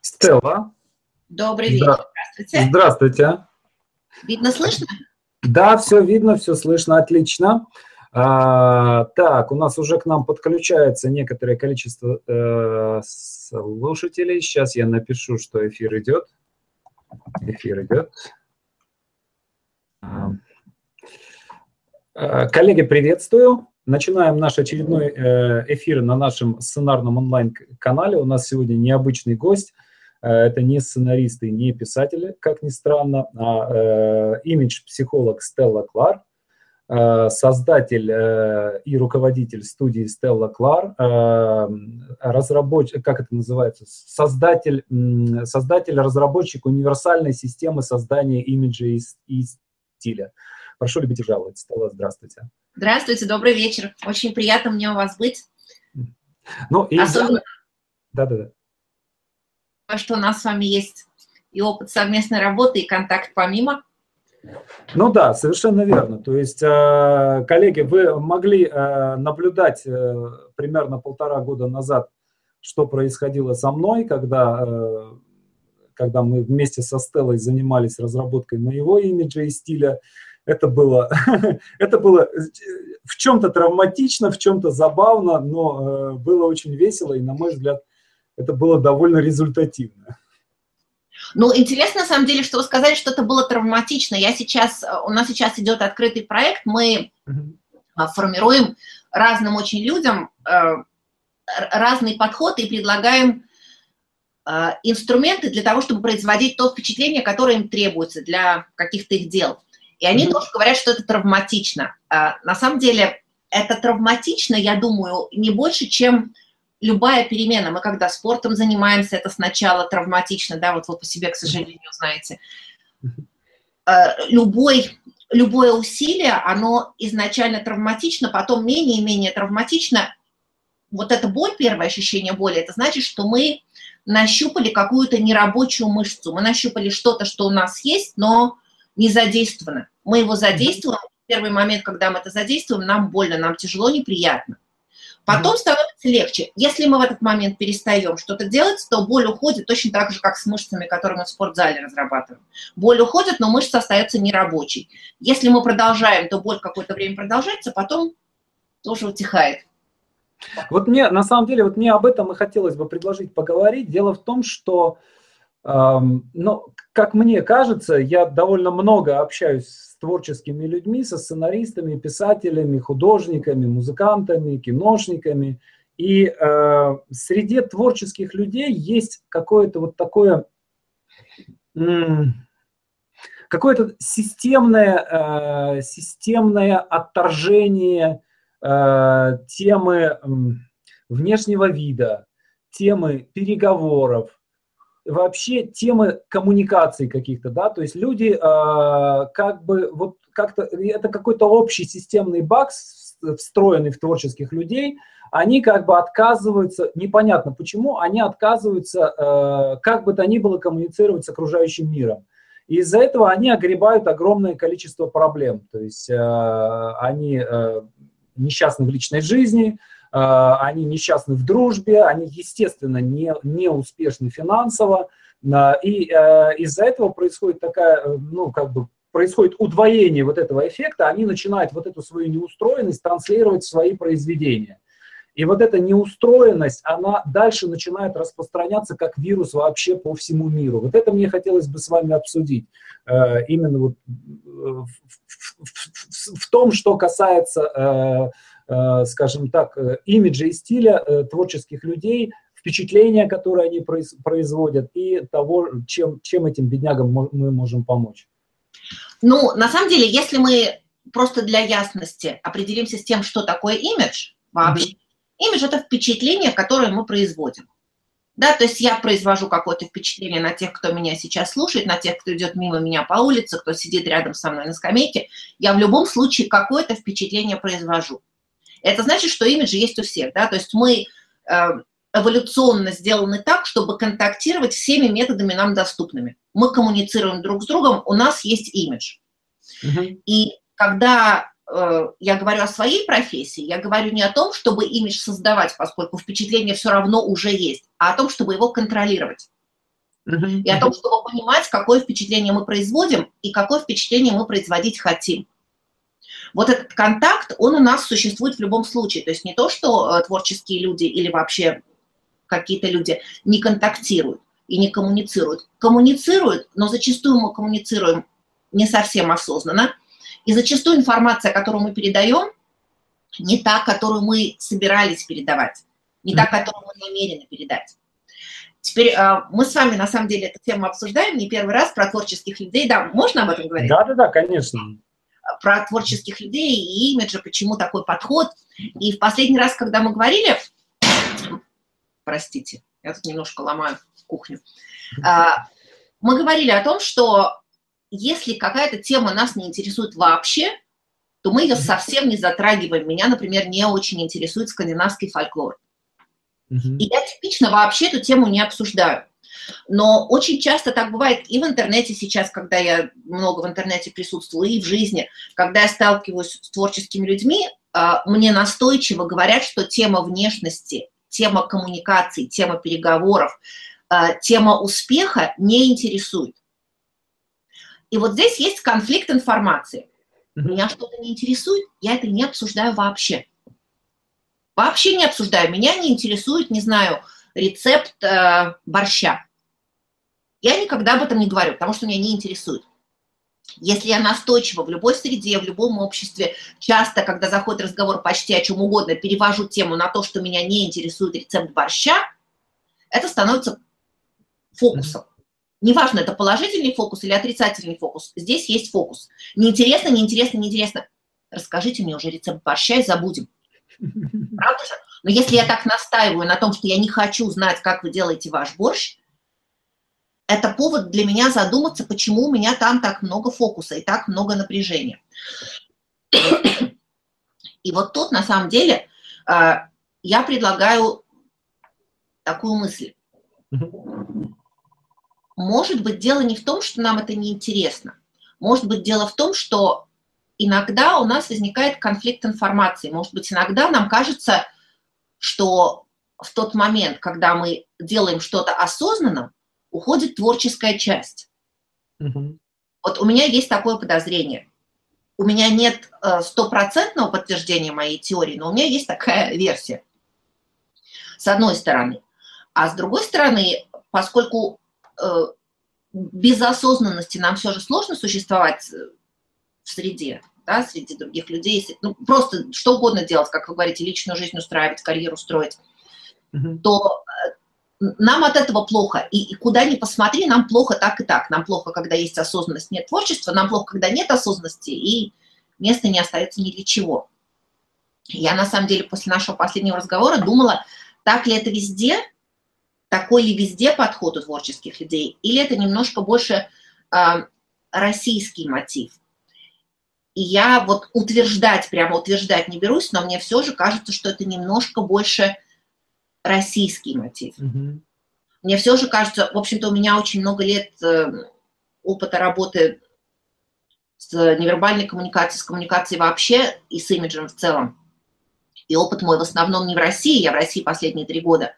Стелла. Добрый вечер. Здравствуйте. Здравствуйте. Видно, слышно? Да, все видно, все слышно, отлично. А, так, у нас уже к нам подключается некоторое количество э, слушателей. Сейчас я напишу, что эфир идет. Эфир идет. А, э, коллеги, приветствую. Начинаем наш очередной э, эфир на нашем сценарном онлайн-канале. У нас сегодня необычный гость. Э, это не сценаристы, не писатели, как ни странно, а имидж-психолог Стелла Клар, создатель и руководитель студии Стелла Клар, разработчик, как это называется, создатель, создатель, разработчик универсальной системы создания имиджа и стиля. Прошу любить и жаловать. Стелла, здравствуйте. Здравствуйте, добрый вечер. Очень приятно мне у вас быть. Ну, и... Особенно... Да-да-да. Что у нас с вами есть и опыт совместной работы, и контакт помимо. Ну да, совершенно верно. То есть, э, коллеги, вы могли э, наблюдать э, примерно полтора года назад, что происходило со мной, когда, когда мы вместе со Стеллой занимались разработкой моего имиджа и стиля это было, это было в чем-то травматично, в чем-то забавно, но э, было очень весело, и, на мой взгляд, это было довольно результативно. Ну, интересно, на самом деле, что вы сказали, что это было травматично. Я сейчас, у нас сейчас идет открытый проект, мы uh-huh. формируем разным очень людям э, разный подход и предлагаем э, инструменты для того, чтобы производить то впечатление, которое им требуется для каких-то их дел. И они mm-hmm. тоже говорят, что это травматично. А, на самом деле это травматично, я думаю, не больше, чем любая перемена. Мы когда спортом занимаемся, это сначала травматично, да, вот вы по себе, к сожалению, знаете. А, любой, любое усилие, оно изначально травматично, потом менее и менее травматично. Вот эта боль, первое ощущение боли, это значит, что мы нащупали какую-то нерабочую мышцу, мы нащупали что-то, что у нас есть, но не задействовано. Мы его задействуем, в первый момент, когда мы это задействуем, нам больно, нам тяжело, неприятно. Потом становится легче. Если мы в этот момент перестаем что-то делать, то боль уходит точно так же, как с мышцами, которые мы в спортзале разрабатываем. Боль уходит, но мышца остается нерабочей. Если мы продолжаем, то боль какое-то время продолжается, потом тоже утихает. Вот мне, на самом деле, вот мне об этом и хотелось бы предложить поговорить. Дело в том, что но, как мне кажется, я довольно много общаюсь с творческими людьми, со сценаристами, писателями, художниками, музыкантами, киношниками. И э, среди творческих людей есть какое-то вот такое, какое-то системное, э, системное отторжение э, темы внешнего вида, темы переговоров, вообще темы коммуникаций каких-то, да, то есть люди э, как бы вот как-то, это какой-то общий системный баг, встроенный в творческих людей, они как бы отказываются, непонятно почему, они отказываются э, как бы то ни было коммуницировать с окружающим миром. И из-за этого они огребают огромное количество проблем. То есть э, они э, несчастны в личной жизни, они несчастны в дружбе, они, естественно, не, не успешны финансово, а, и э, из-за этого происходит такая, э, ну, как бы, происходит удвоение вот этого эффекта, они начинают вот эту свою неустроенность транслировать в свои произведения. И вот эта неустроенность, она дальше начинает распространяться как вирус вообще по всему миру. Вот это мне хотелось бы с вами обсудить. Э, именно вот в, в, в, в том, что касается Э, скажем так, э, имиджа и стиля э, творческих людей, впечатления, которые они производят, и того, чем, чем этим беднягам мы можем помочь. Ну, на самом деле, если мы просто для ясности определимся с тем, что такое имидж вообще, mm-hmm. имидж – это впечатление, которое мы производим. Да, то есть я произвожу какое-то впечатление на тех, кто меня сейчас слушает, на тех, кто идет мимо меня по улице, кто сидит рядом со мной на скамейке. Я в любом случае какое-то впечатление произвожу. Это значит, что имиджи есть у всех, да, то есть мы э, эволюционно сделаны так, чтобы контактировать всеми методами нам доступными. Мы коммуницируем друг с другом, у нас есть имидж. Uh-huh. И когда э, я говорю о своей профессии, я говорю не о том, чтобы имидж создавать, поскольку впечатление все равно уже есть, а о том, чтобы его контролировать. Uh-huh. И о том, чтобы понимать, какое впечатление мы производим и какое впечатление мы производить хотим. Вот этот контакт, он у нас существует в любом случае. То есть не то, что э, творческие люди или вообще какие-то люди не контактируют и не коммуницируют. Коммуницируют, но зачастую мы коммуницируем не совсем осознанно. И зачастую информация, которую мы передаем, не та, которую мы собирались передавать, не та, которую мы намерены передать. Теперь э, мы с вами, на самом деле, эту тему обсуждаем не первый раз про творческих людей. Да, можно об этом говорить? Да, да, да, конечно. Про творческих людей и имиджа, почему такой подход. И в последний раз, когда мы говорили, простите, я тут немножко ломаю кухню, а, мы говорили о том, что если какая-то тема нас не интересует вообще, то мы ее совсем не затрагиваем. Меня, например, не очень интересует скандинавский фольклор. И я типично вообще эту тему не обсуждаю. Но очень часто так бывает и в интернете сейчас, когда я много в интернете присутствую, и в жизни, когда я сталкиваюсь с творческими людьми, а, мне настойчиво говорят, что тема внешности, тема коммуникаций, тема переговоров, а, тема успеха не интересует. И вот здесь есть конфликт информации. Меня что-то не интересует, я это не обсуждаю вообще. Вообще не обсуждаю. Меня не интересует, не знаю, рецепт э, борща. Я никогда об этом не говорю, потому что меня не интересует. Если я настойчиво в любой среде, в любом обществе, часто, когда заходит разговор почти о чем угодно, перевожу тему на то, что меня не интересует рецепт борща, это становится фокусом. Неважно, это положительный фокус или отрицательный фокус. Здесь есть фокус. Неинтересно, неинтересно, неинтересно. Расскажите мне уже рецепт борща и забудем. Правда же? Но если я так настаиваю на том, что я не хочу знать, как вы делаете ваш борщ, это повод для меня задуматься, почему у меня там так много фокуса и так много напряжения. И вот тут, на самом деле, а, я предлагаю такую мысль. Может быть, дело не в том, что нам это не интересно. Может быть, дело в том, что иногда у нас возникает конфликт информации. Может быть, иногда нам кажется, что в тот момент, когда мы делаем что-то осознанно, уходит творческая часть. Угу. Вот у меня есть такое подозрение. У меня нет э, стопроцентного подтверждения моей теории, но у меня есть такая версия. С одной стороны. А с другой стороны, поскольку э, без осознанности нам все же сложно существовать э, в среде, да, среди других людей, ну, просто что угодно делать, как вы говорите, личную жизнь устраивать, карьеру строить, mm-hmm. то э, нам от этого плохо. И, и куда ни посмотри, нам плохо так и так. Нам плохо, когда есть осознанность, нет творчества, нам плохо, когда нет осознанности, и места не остается ни для чего. Я, на самом деле, после нашего последнего разговора думала, так ли это везде, такой ли везде подход у творческих людей, или это немножко больше э, российский мотив. И я вот утверждать, прямо утверждать не берусь, но мне все же кажется, что это немножко больше российский мотив. Mm-hmm. Мне все же кажется, в общем-то, у меня очень много лет э, опыта работы с невербальной коммуникацией, с коммуникацией вообще и с имиджем в целом. И опыт мой в основном не в России, я в России последние три года.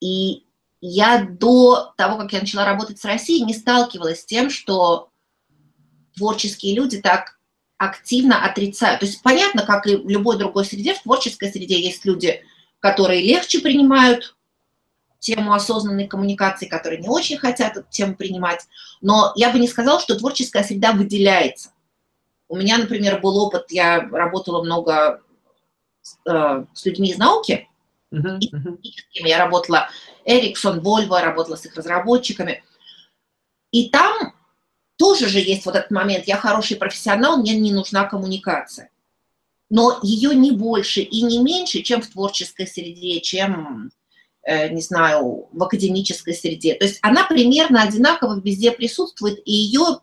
И я до того, как я начала работать с Россией, не сталкивалась с тем, что творческие люди так активно отрицают. То есть понятно, как и в любой другой среде, в творческой среде есть люди, которые легче принимают тему осознанной коммуникации, которые не очень хотят эту тему принимать. Но я бы не сказала, что творческая среда выделяется. У меня, например, был опыт, я работала много с, э, с людьми из науки, uh-huh, uh-huh. я работала Ericsson, Volvo, работала с их разработчиками. И там тоже же есть вот этот момент, я хороший профессионал, мне не нужна коммуникация. Но ее не больше и не меньше, чем в творческой среде, чем, э, не знаю, в академической среде. То есть она примерно одинаково везде присутствует, и ее,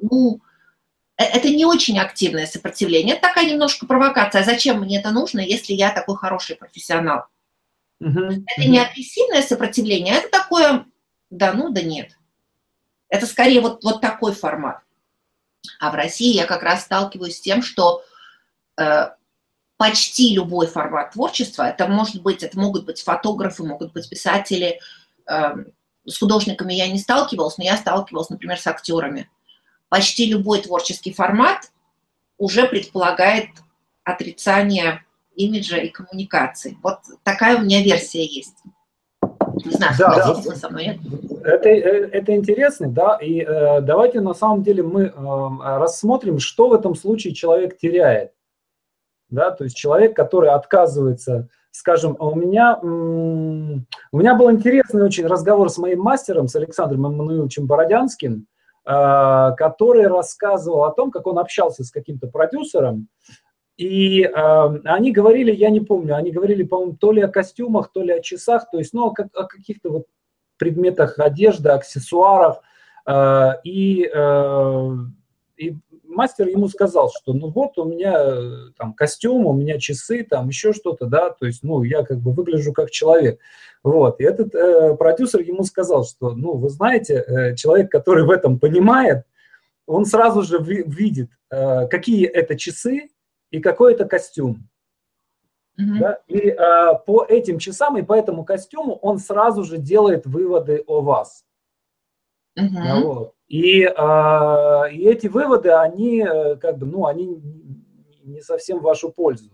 ну, э, это не очень активное сопротивление, это такая немножко провокация. А зачем мне это нужно, если я такой хороший профессионал? Uh-huh. Это не агрессивное сопротивление, это такое, да ну, да нет. Это скорее вот, вот такой формат. А в России я как раз сталкиваюсь с тем, что почти любой формат творчества. Это может быть, это могут быть фотографы, могут быть писатели. Эм, с художниками я не сталкивалась, но я сталкивалась, например, с актерами. Почти любой творческий формат уже предполагает отрицание имиджа и коммуникации. Вот такая у меня версия есть. Не знаю, да, да. со мной. Это, э, это интересно, да, и э, давайте на самом деле мы э, рассмотрим, что в этом случае человек теряет да, то есть человек, который отказывается, скажем, а у меня, у меня был интересный очень разговор с моим мастером, с Александром Эммануиловичем Бородянским, а, который рассказывал о том, как он общался с каким-то продюсером, и э, они говорили, я не помню, они говорили, по-моему, то ли о костюмах, то ли о часах, то есть, ну, о, о каких-то вот предметах одежды, аксессуарах. Э, и, э, и мастер ему сказал, что ну вот у меня э, там костюм, у меня часы, там еще что-то, да, то есть, ну, я как бы выгляжу как человек. Вот, и этот э, продюсер ему сказал, что, ну, вы знаете, э, человек, который в этом понимает, он сразу же видит, э, какие это часы и какой это костюм. Mm-hmm. Да? И э, по этим часам и по этому костюму он сразу же делает выводы о вас. Mm-hmm. Вот. И, э, и эти выводы, они э, как бы, ну, они не совсем в вашу пользу.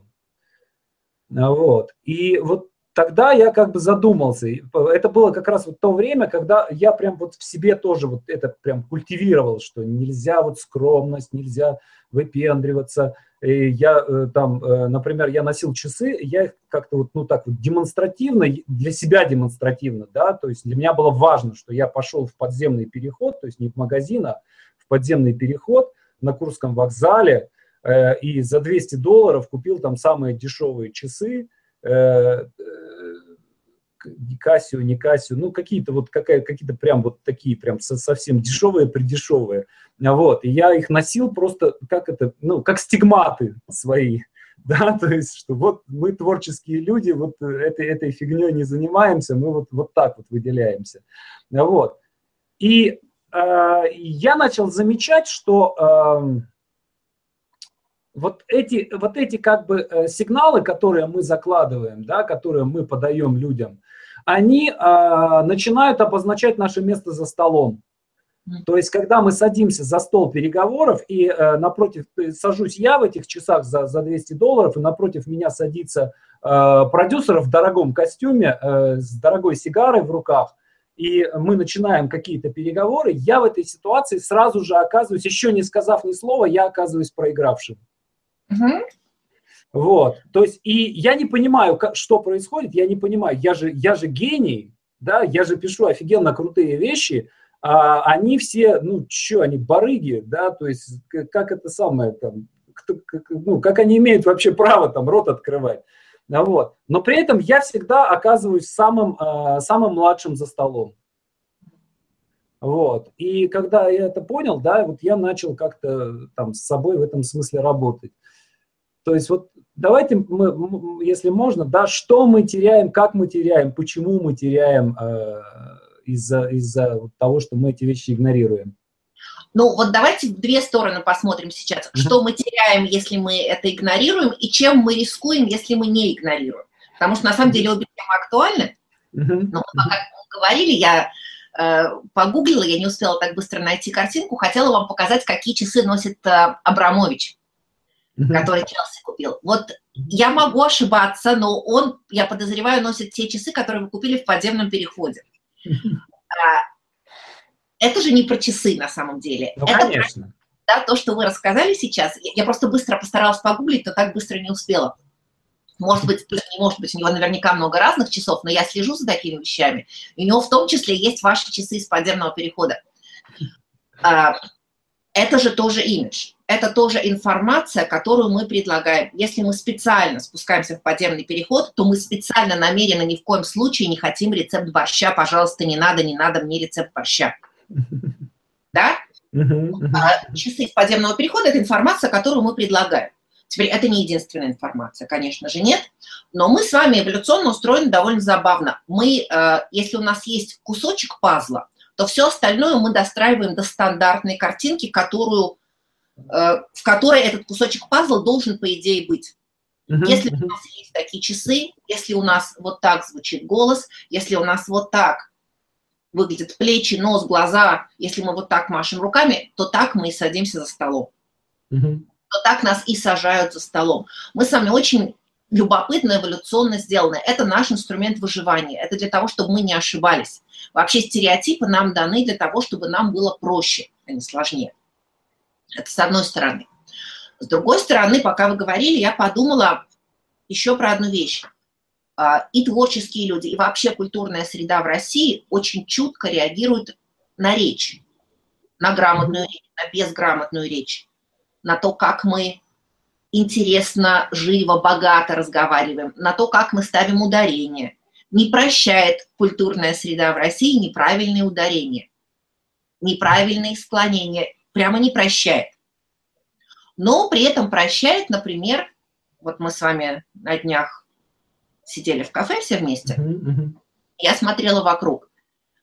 Вот. И вот тогда я как бы задумался. Это было как раз вот то время, когда я прям вот в себе тоже вот это прям культивировал, что нельзя вот скромность, нельзя выпендриваться, и я э, там, э, например, я носил часы, я их как-то вот, ну так вот демонстративно, для себя демонстративно, да, то есть для меня было важно, что я пошел в подземный переход, то есть не в магазин, а в подземный переход на Курском вокзале, э, и за 200 долларов купил там самые дешевые часы, не Кассио, ну какие-то вот какая, какие-то прям вот такие прям совсем дешевые, придешевые. Вот, и я их носил просто как это, ну, как стигматы свои, да, то есть, что вот мы творческие люди, вот этой, этой фигней не занимаемся, мы вот, вот так вот выделяемся. Вот. И э, я начал замечать, что э, вот эти, вот эти как бы э, сигналы, которые мы закладываем, да, которые мы подаем людям, они э, начинают обозначать наше место за столом. То есть, когда мы садимся за стол переговоров, и э, напротив, э, сажусь я в этих часах за, за 200 долларов, и напротив меня садится э, продюсер в дорогом костюме, э, с дорогой сигарой в руках, и мы начинаем какие-то переговоры, я в этой ситуации сразу же оказываюсь, еще не сказав ни слова, я оказываюсь проигравшим. Угу. Вот, то есть, и я не понимаю, как, что происходит, я не понимаю, я же, я же гений, да, я же пишу офигенно крутые вещи, а они все, ну, что, они барыги, да, то есть, как это самое, там, кто, как, ну, как они имеют вообще право там рот открывать, да, вот. Но при этом я всегда оказываюсь самым, э, самым младшим за столом. Вот. И когда я это понял, да, вот я начал как-то там с собой в этом смысле работать. То есть вот давайте мы, если можно, да, что мы теряем, как мы теряем, почему мы теряем э, из-за из того, что мы эти вещи игнорируем. Ну вот давайте в две стороны посмотрим сейчас, что мы теряем, если мы это игнорируем, и чем мы рискуем, если мы не игнорируем. Потому что на самом деле обе темы актуальны. Но пока мы говорили, я э, погуглила, я не успела так быстро найти картинку, хотела вам показать, какие часы носит э, Абрамович который Челси купил. Вот я могу ошибаться, но он, я подозреваю, носит те часы, которые вы купили в подземном переходе. А, это же не про часы на самом деле. Ну, это конечно. Про, да, то, что вы рассказали сейчас. Я просто быстро постаралась погуглить, но так быстро не успела. Может быть, не может быть, у него наверняка много разных часов, но я слежу за такими вещами. И у него в том числе есть ваши часы из подземного перехода. А, это же тоже имидж это тоже информация, которую мы предлагаем. Если мы специально спускаемся в подземный переход, то мы специально намеренно ни в коем случае не хотим рецепт борща. Пожалуйста, не надо, не надо мне рецепт борща. Да? А часы из подземного перехода – это информация, которую мы предлагаем. Теперь это не единственная информация, конечно же, нет. Но мы с вами эволюционно устроены довольно забавно. Мы, э, если у нас есть кусочек пазла, то все остальное мы достраиваем до стандартной картинки, которую в которой этот кусочек пазла должен, по идее, быть. Uh-huh, если uh-huh. у нас есть такие часы, если у нас вот так звучит голос, если у нас вот так выглядят плечи, нос, глаза, если мы вот так машем руками, то так мы и садимся за столом. Uh-huh. То так нас и сажают за столом. Мы с вами очень любопытно, эволюционно сделаны. Это наш инструмент выживания. Это для того, чтобы мы не ошибались. Вообще стереотипы нам даны для того, чтобы нам было проще, а не сложнее. Это с одной стороны. С другой стороны, пока вы говорили, я подумала еще про одну вещь. А, и творческие люди, и вообще культурная среда в России очень чутко реагируют на речь, на грамотную речь, на безграмотную речь, на то, как мы интересно, живо, богато разговариваем, на то, как мы ставим ударение. Не прощает культурная среда в России неправильные ударения, неправильные склонения, прямо не прощает но при этом прощает, например, вот мы с вами на днях сидели в кафе все вместе, я смотрела вокруг.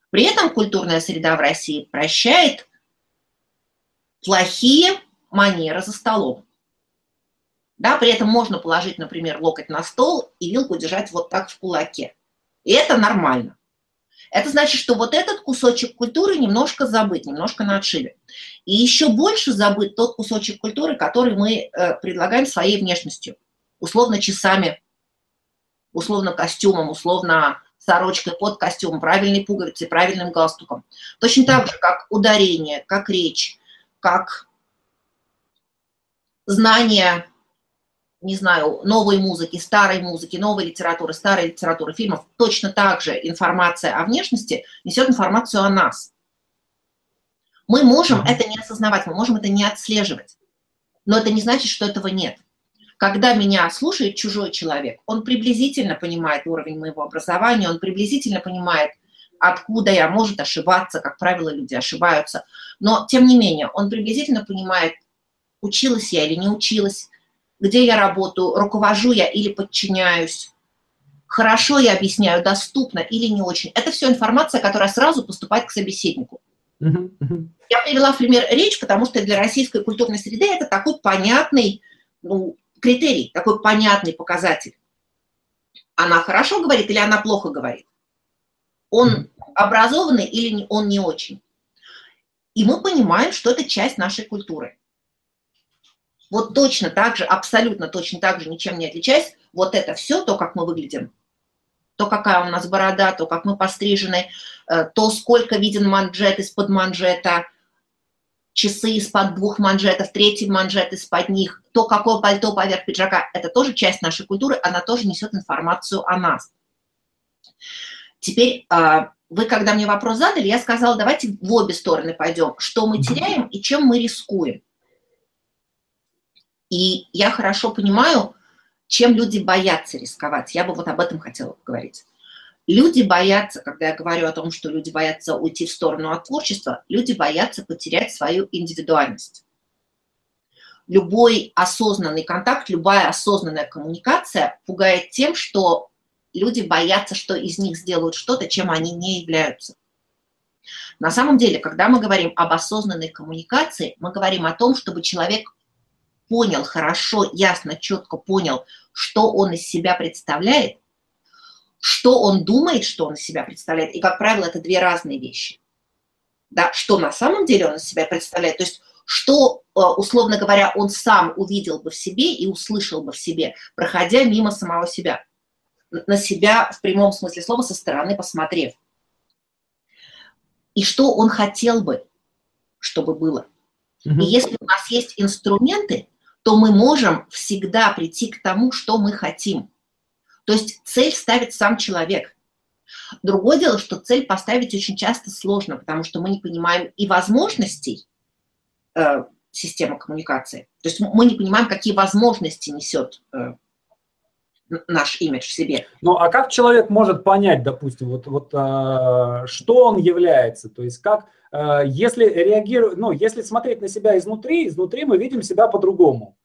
При этом культурная среда в России прощает плохие манеры за столом. Да, при этом можно положить, например, локоть на стол и вилку держать вот так в кулаке. И это нормально. Это значит, что вот этот кусочек культуры немножко забыт, немножко на отшибе. И еще больше забыт тот кусочек культуры, который мы э, предлагаем своей внешностью. Условно часами, условно костюмом, условно сорочкой под костюм, правильной пуговицей, правильным галстуком. Точно так же, как ударение, как речь, как знание не знаю, новой музыки, старой музыки, новой литературы, старой литературы, фильмов, точно так же информация о внешности несет информацию о нас. Мы можем это не осознавать, мы можем это не отслеживать. Но это не значит, что этого нет. Когда меня слушает чужой человек, он приблизительно понимает уровень моего образования, он приблизительно понимает, откуда я, может ошибаться, как правило, люди ошибаются. Но, тем не менее, он приблизительно понимает, училась я или не училась, где я работаю, руковожу я или подчиняюсь, хорошо я объясняю, доступно или не очень. Это все информация, которая сразу поступает к собеседнику. Я привела в пример речь, потому что для российской культурной среды это такой понятный ну, критерий, такой понятный показатель. Она хорошо говорит или она плохо говорит? Он образованный или он не очень? И мы понимаем, что это часть нашей культуры вот точно так же, абсолютно точно так же, ничем не отличаясь, вот это все, то, как мы выглядим, то, какая у нас борода, то, как мы пострижены, э, то, сколько виден манжет из-под манжета, часы из-под двух манжетов, третий манжет из-под них, то, какое пальто поверх пиджака, это тоже часть нашей культуры, она тоже несет информацию о нас. Теперь э, вы, когда мне вопрос задали, я сказала, давайте в обе стороны пойдем, что мы теряем и чем мы рискуем. И я хорошо понимаю, чем люди боятся рисковать. Я бы вот об этом хотела поговорить. Люди боятся, когда я говорю о том, что люди боятся уйти в сторону от творчества, люди боятся потерять свою индивидуальность. Любой осознанный контакт, любая осознанная коммуникация пугает тем, что люди боятся, что из них сделают что-то, чем они не являются. На самом деле, когда мы говорим об осознанной коммуникации, мы говорим о том, чтобы человек понял хорошо, ясно, четко понял, что он из себя представляет, что он думает, что он из себя представляет, и, как правило, это две разные вещи. Да, что на самом деле он из себя представляет, то есть что, э, условно говоря, он сам увидел бы в себе и услышал бы в себе, проходя мимо самого себя, на себя в прямом смысле слова со стороны посмотрев. И что он хотел бы, чтобы было. И если у нас есть инструменты, то мы можем всегда прийти к тому, что мы хотим. То есть цель ставит сам человек. Другое дело, что цель поставить очень часто сложно, потому что мы не понимаем и возможностей э, системы коммуникации. То есть мы не понимаем, какие возможности несет э, наш имидж в себе. Ну, а как человек может понять, допустим, вот, вот э, что он является? То есть как если реагировать, ну, если смотреть на себя изнутри, изнутри мы видим себя по-другому,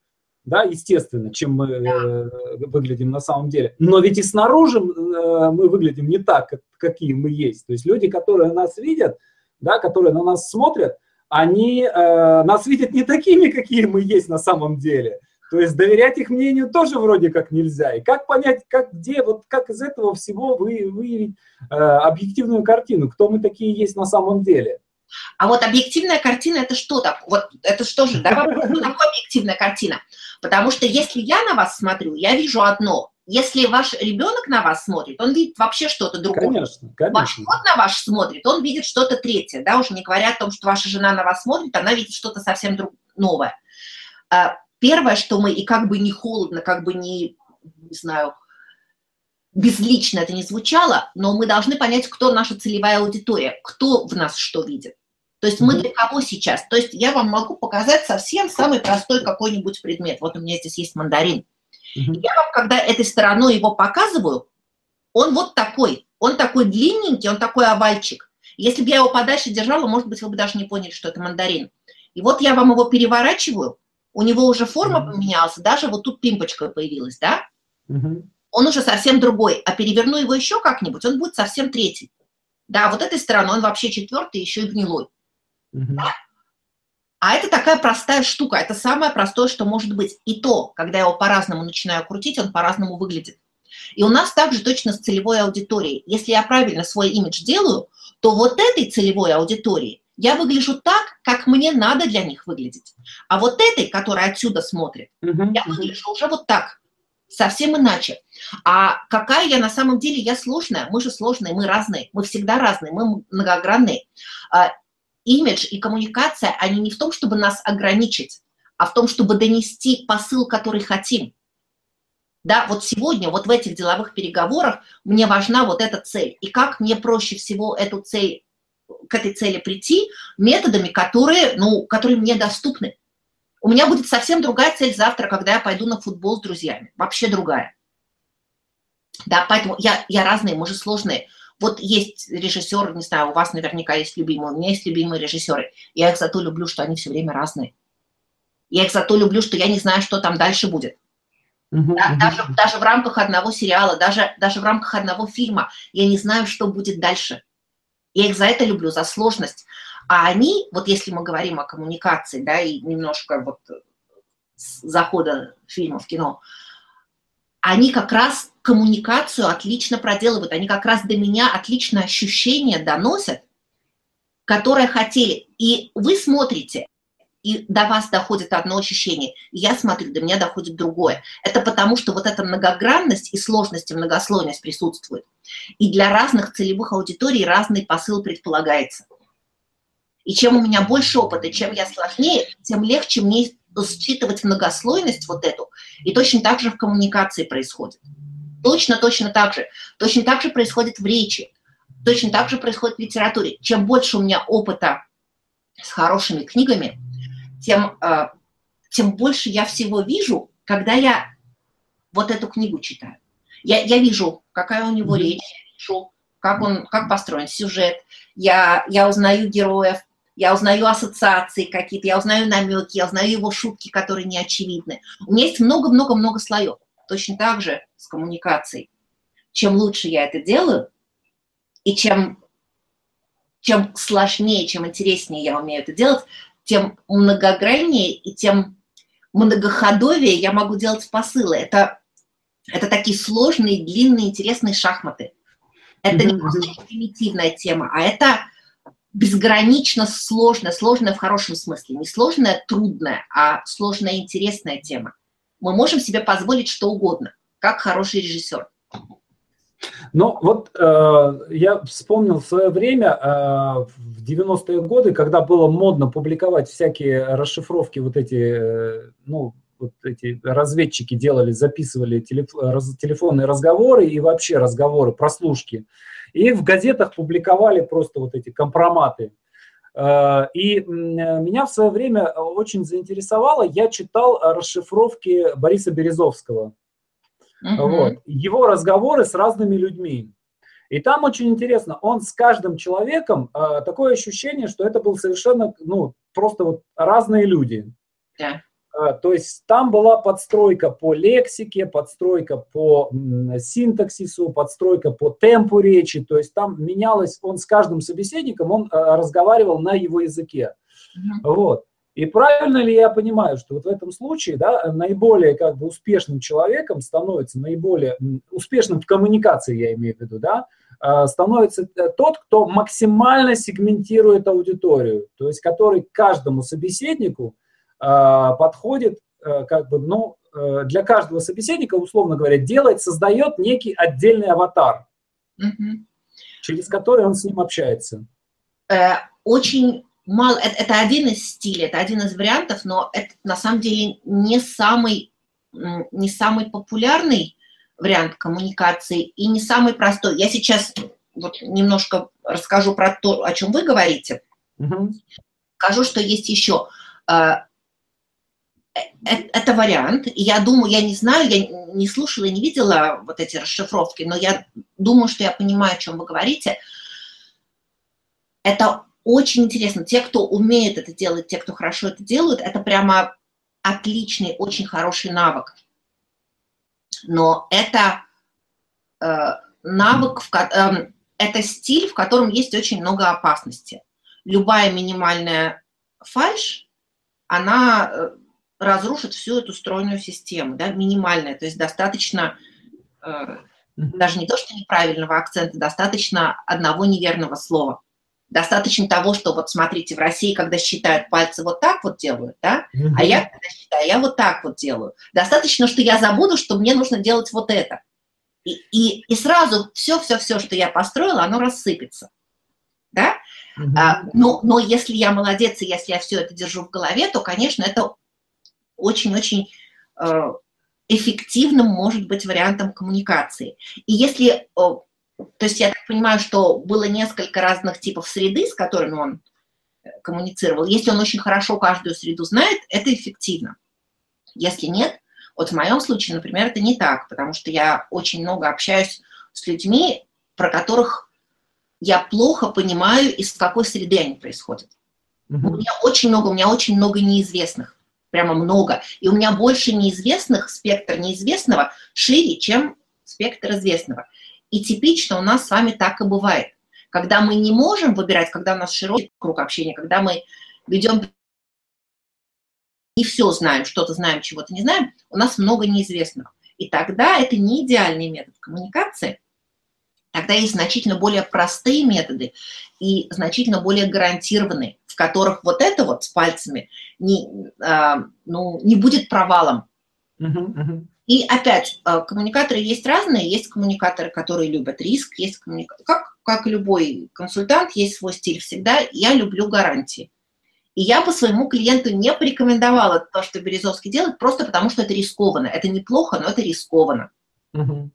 да, естественно, чем мы э, выглядим на самом деле. Но ведь и снаружи э, мы выглядим не так, как, какие мы есть. То есть люди, которые нас видят, да, которые на нас смотрят, они э, нас видят не такими, какие мы есть на самом деле. То есть доверять их мнению тоже вроде как нельзя. И как понять, как, где, вот как из этого всего вы, выявить э, объективную картину, кто мы такие есть на самом деле? А вот объективная картина это что так? Вот это что же, да, что такое объективная картина? Потому что если я на вас смотрю, я вижу одно. Если ваш ребенок на вас смотрит, он видит вообще что-то другое. Конечно, конечно. Ваш кот на вас смотрит, он видит что-то третье, да, уже не говоря о том, что ваша жена на вас смотрит, она видит что-то совсем друг... новое. А, первое, что мы, и как бы не холодно, как бы не, не знаю, безлично это не звучало, но мы должны понять, кто наша целевая аудитория, кто в нас что видит. То есть мы для кого сейчас? То есть я вам могу показать совсем самый простой какой-нибудь предмет. Вот у меня здесь есть мандарин. Я вам, когда этой стороной его показываю, он вот такой. Он такой длинненький, он такой овальчик. Если бы я его подальше держала, может быть, вы бы даже не поняли, что это мандарин. И вот я вам его переворачиваю, у него уже форма поменялась, даже вот тут пимпочка появилась, да? Он уже совсем другой. А переверну его еще как-нибудь, он будет совсем третий. Да, вот этой стороной он вообще четвертый, еще и гнилой. Да? А это такая простая штука, это самое простое, что может быть. И то, когда я его по-разному начинаю крутить, он по-разному выглядит. И у нас также точно с целевой аудиторией. Если я правильно свой имидж делаю, то вот этой целевой аудитории я выгляжу так, как мне надо для них выглядеть. А вот этой, которая отсюда смотрит, uh-huh, я выгляжу uh-huh. уже вот так, совсем иначе. А какая я на самом деле? Я сложная. Мы же сложные, мы разные. Мы всегда разные, мы многогранные. А, имидж и коммуникация, они не в том, чтобы нас ограничить, а в том, чтобы донести посыл, который хотим. Да, вот сегодня, вот в этих деловых переговорах мне важна вот эта цель. И как мне проще всего эту цель, к этой цели прийти методами, которые, ну, которые мне доступны. У меня будет совсем другая цель завтра, когда я пойду на футбол с друзьями. Вообще другая. Да, поэтому я, я разные, мы же сложные. Вот есть режиссер, не знаю, у вас наверняка есть любимые, у меня есть любимые режиссеры. Я их зато люблю, что они все время разные. Я их зато люблю, что я не знаю, что там дальше будет. Да. Даже, даже в рамках одного сериала, даже, даже в рамках одного фильма я не знаю, что будет дальше. Я их за это люблю, за сложность. А они, вот если мы говорим о коммуникации, да, и немножко вот с захода фильма в кино, они как раз коммуникацию отлично проделывают, они как раз до меня отличное ощущение доносят, которое хотели. И вы смотрите, и до вас доходит одно ощущение, я смотрю, до меня доходит другое. Это потому, что вот эта многогранность и сложность и многослойность присутствует. И для разных целевых аудиторий разный посыл предполагается. И чем у меня больше опыта, чем я сложнее, тем легче мне считывать многослойность вот эту. И точно так же в коммуникации происходит. Точно, точно так же. Точно так же происходит в речи. Точно так же происходит в литературе. Чем больше у меня опыта с хорошими книгами, тем, э, тем больше я всего вижу, когда я вот эту книгу читаю. Я, я вижу, какая у него речь, я вижу, как он, как построен сюжет, я, я узнаю героев, я узнаю ассоциации какие-то, я узнаю намеки, я узнаю его шутки, которые не очевидны. У меня есть много-много-много слоев. Точно так же с коммуникацией. Чем лучше я это делаю, и чем, чем сложнее, чем интереснее я умею это делать, тем многограннее и тем многоходовее я могу делать посылы. Это, это такие сложные, длинные, интересные шахматы. Это не просто примитивная тема, а это безгранично сложная, сложная в хорошем смысле. Не сложная, трудная, а сложная, интересная тема мы можем себе позволить что угодно, как хороший режиссер. Ну, вот э, я вспомнил свое время, э, в 90-е годы, когда было модно публиковать всякие расшифровки, вот эти, э, ну, вот эти разведчики делали, записывали телеф, раз, телефонные разговоры и вообще разговоры, прослушки. И в газетах публиковали просто вот эти компроматы Э, и меня в свое время очень заинтересовало, я читал расшифровки Бориса Березовского, угу. вот, его разговоры с разными людьми. И там очень интересно, он с каждым человеком, э, такое ощущение, что это был совершенно, ну, просто вот разные люди. Да. А, то есть там была подстройка по лексике, подстройка по синтаксису, подстройка по темпу речи. То есть там менялось, он с каждым собеседником, он а, разговаривал на его языке. Mm-hmm. Вот. И правильно ли я понимаю, что вот в этом случае да, наиболее как бы успешным человеком становится, наиболее успешным в коммуникации, я имею в виду, да, а, становится э, тот, кто максимально сегментирует аудиторию, то есть который каждому собеседнику подходит э, как бы, ну, э, для каждого собеседника, условно говоря, делает, создает некий отдельный аватар, mm-hmm. через который он с ним общается. Очень мало, это, это один из стилей, это один из вариантов, но это на самом деле не самый, не самый популярный вариант коммуникации и не самый простой. Я сейчас вот немножко расскажу про то, о чем вы говорите. Угу. Скажу, что есть еще. Э, э, это вариант. Я думаю, я не знаю, я не слушала и не видела вот эти расшифровки, но я думаю, что я понимаю, о чем вы говорите. Это очень интересно. Те, кто умеет это делать, те, кто хорошо это делают, это прямо отличный, очень хороший навык. Но это э, навык, в, э, это стиль, в котором есть очень много опасности. Любая минимальная фальш, она э, разрушит всю эту стройную систему, да, минимальная, то есть достаточно, э, даже не то, что неправильного акцента, достаточно одного неверного слова. Достаточно того, что вот смотрите, в России, когда считают пальцы, вот так вот делают, да, mm-hmm. а я когда считаю, я вот так вот делаю. Достаточно, что я забуду, что мне нужно делать вот это. И, и, и сразу все-все-все, что я построила, оно рассыпется. Да? Mm-hmm. А, но, но если я молодец, и если я все это держу в голове, то, конечно, это очень-очень э, эффективным может быть вариантом коммуникации. И если то есть я так понимаю, что было несколько разных типов среды, с которыми он э, коммуницировал. Если он очень хорошо каждую среду знает, это эффективно. Если нет, вот в моем случае, например, это не так, потому что я очень много общаюсь с людьми, про которых я плохо понимаю, из какой среды они происходят. Mm-hmm. У меня очень много, у меня очень много неизвестных, прямо много. И у меня больше неизвестных, спектр неизвестного шире, чем спектр известного. И типично у нас с вами так и бывает. Когда мы не можем выбирать, когда у нас широкий круг общения, когда мы ведем не все знаем, что-то знаем, чего-то не знаем, у нас много неизвестного. И тогда это не идеальный метод коммуникации. Тогда есть значительно более простые методы и значительно более гарантированные, в которых вот это вот с пальцами не, а, ну, не будет провалом. И опять, э, коммуникаторы есть разные, есть коммуникаторы, которые любят риск, есть коммуникаторы, как, как любой консультант, есть свой стиль всегда, я люблю гарантии. И я бы своему клиенту не порекомендовала то, что Березовский делает, просто потому что это рискованно. Это неплохо, но это рискованно. Угу.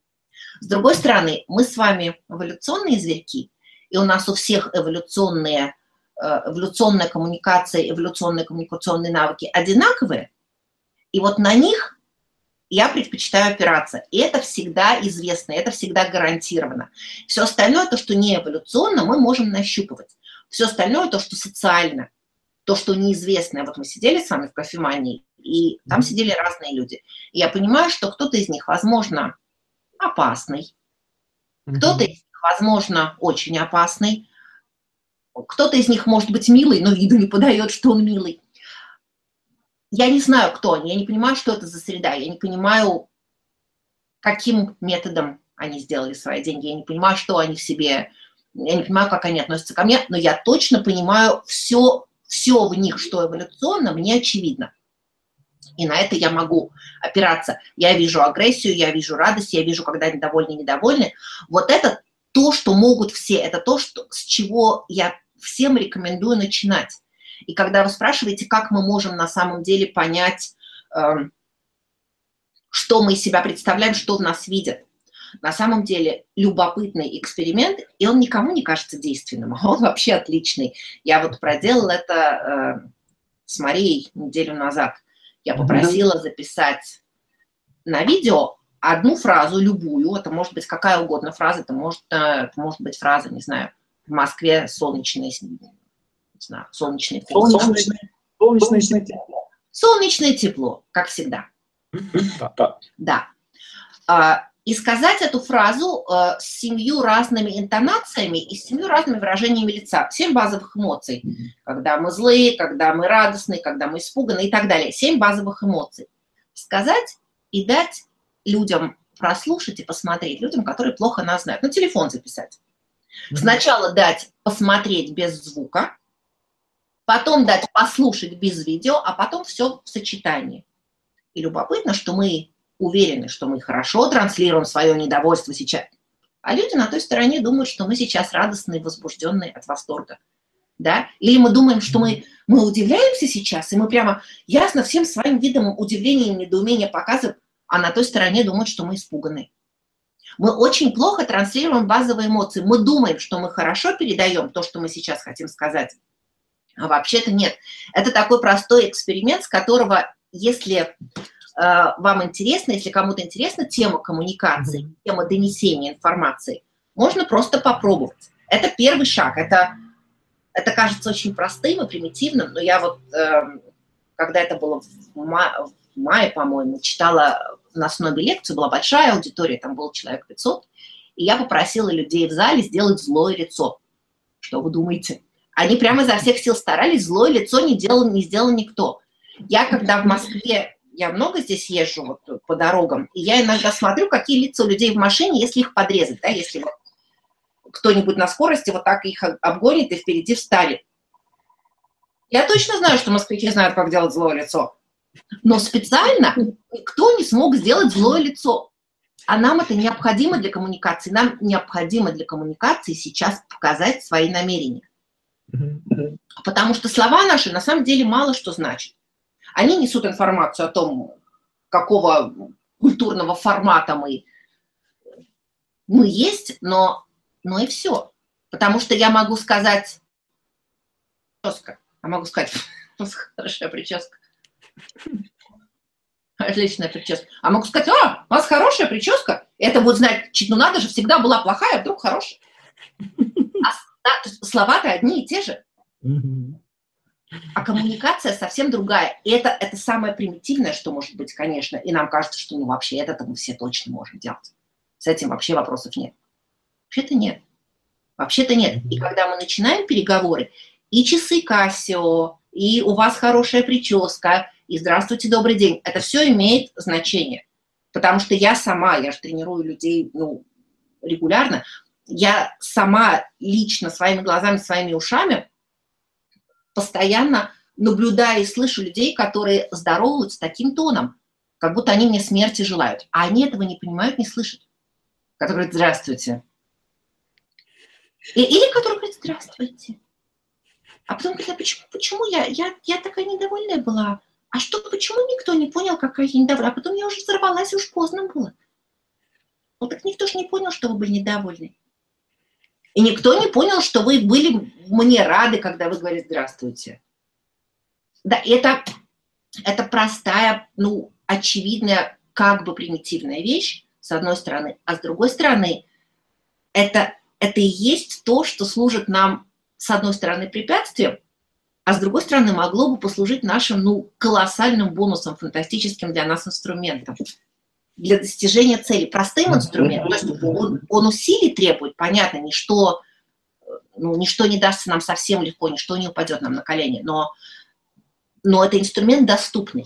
С другой стороны, мы с вами эволюционные зверьки, и у нас у всех эволюционные, э, эволюционная коммуникация, эволюционные коммуникационные навыки одинаковые, и вот на них я предпочитаю опираться. И это всегда известно, это всегда гарантировано. Все остальное, то, что не эволюционно, мы можем нащупывать. Все остальное, то, что социально, то, что неизвестное. Вот мы сидели с вами в кофемании, и там сидели разные люди. И я понимаю, что кто-то из них, возможно, опасный, кто-то из них, возможно, очень опасный, кто-то из них может быть милый, но виду не подает, что он милый. Я не знаю, кто они, я не понимаю, что это за среда, я не понимаю, каким методом они сделали свои деньги, я не понимаю, что они в себе, я не понимаю, как они относятся ко мне, но я точно понимаю все, все в них, что эволюционно, мне очевидно. И на это я могу опираться. Я вижу агрессию, я вижу радость, я вижу, когда они довольны, недовольны. Вот это то, что могут все, это то, что, с чего я всем рекомендую начинать. И когда вы спрашиваете, как мы можем на самом деле понять, эм, что мы из себя представляем, что в нас видят, на самом деле любопытный эксперимент, и он никому не кажется действенным, а он вообще отличный. Я вот проделала это э, с Марией неделю назад. Я попросила записать на видео одну фразу, любую, это может быть какая угодно фраза, это может, э, это может быть фраза, не знаю, в Москве солнечные знаю, солнечный день. Солнечное, солнечное, солнечное тепло. Солнечное тепло, как всегда. Да. да. А, и сказать эту фразу э, с семью разными интонациями и с семью разными выражениями лица. Семь базовых эмоций. Когда мы злые, когда мы радостные, когда мы испуганы и так далее. Семь базовых эмоций. Сказать и дать людям прослушать и посмотреть, людям, которые плохо нас знают. Ну, телефон записать. Сначала дать посмотреть без звука, потом дать послушать без видео, а потом все в сочетании. И любопытно, что мы уверены, что мы хорошо транслируем свое недовольство сейчас, а люди на той стороне думают, что мы сейчас радостные, возбужденные от восторга. Да? Или мы думаем, что мы, мы удивляемся сейчас, и мы прямо ясно всем своим видом удивления и недоумения показываем, а на той стороне думают, что мы испуганы. Мы очень плохо транслируем базовые эмоции. Мы думаем, что мы хорошо передаем то, что мы сейчас хотим сказать. А вообще-то нет. Это такой простой эксперимент, с которого, если вам интересно, если кому-то интересна тема коммуникации, тема донесения информации, можно просто попробовать. Это первый шаг. Это, это кажется очень простым и примитивным, но я вот, эм, когда это было в, ма- в мае, по-моему, читала на основе лекцию, была большая аудитория, там был человек 500, и я попросила людей в зале сделать злое лицо. Что вы думаете? Они прямо изо всех сил старались, злое лицо не делал, не сделал никто. Я, когда в Москве я много здесь езжу вот по дорогам, и я иногда смотрю, какие лица у людей в машине, если их подрезать, да, если вот кто-нибудь на скорости вот так их обгонит и впереди встали. Я точно знаю, что москвичи знают, как делать злое лицо. Но специально никто не смог сделать злое лицо. А нам это необходимо для коммуникации. Нам необходимо для коммуникации сейчас показать свои намерения. Потому что слова наши на самом деле мало что значат. Они несут информацию о том, какого культурного формата мы, мы есть, но, но и все. Потому что я могу сказать прическа, а могу сказать, хорошая прическа. Отличная прическа. А могу сказать, а, у вас хорошая прическа. Это будет значит, ну надо же, всегда была плохая, а вдруг хорошая. А да, слова-то одни и те же. А коммуникация совсем другая. И это, это самое примитивное, что может быть, конечно. И нам кажется, что ну вообще это мы все точно можем делать. С этим вообще вопросов нет. Вообще-то нет. Вообще-то нет. И когда мы начинаем переговоры, и часы Кассио, и у вас хорошая прическа, и здравствуйте, добрый день, это все имеет значение. Потому что я сама, я же тренирую людей ну, регулярно, я сама лично своими глазами, своими ушами постоянно наблюдаю и слышу людей, которые здороваются таким тоном, как будто они мне смерти желают. А они этого не понимают, не слышат. Которые говорят «здравствуйте». И, или которые говорят «здравствуйте». А потом говорят, а почему, почему я, я, я такая недовольная была? А что, почему никто не понял, какая я недовольна? А потом я уже взорвалась, уж поздно было. Ну так никто же не понял, что вы были недовольны. И никто не понял, что вы были мне рады, когда вы говорите «здравствуйте». Да, это, это простая, ну, очевидная, как бы примитивная вещь, с одной стороны, а с другой стороны, это, это и есть то, что служит нам, с одной стороны, препятствием, а с другой стороны, могло бы послужить нашим, ну, колоссальным бонусом, фантастическим для нас инструментом для достижения цели. Простым инструментом, то есть он, он усилий требует, понятно, ничто, ну, ничто не дастся нам совсем легко, ничто не упадет нам на колени, но, но это инструмент доступный.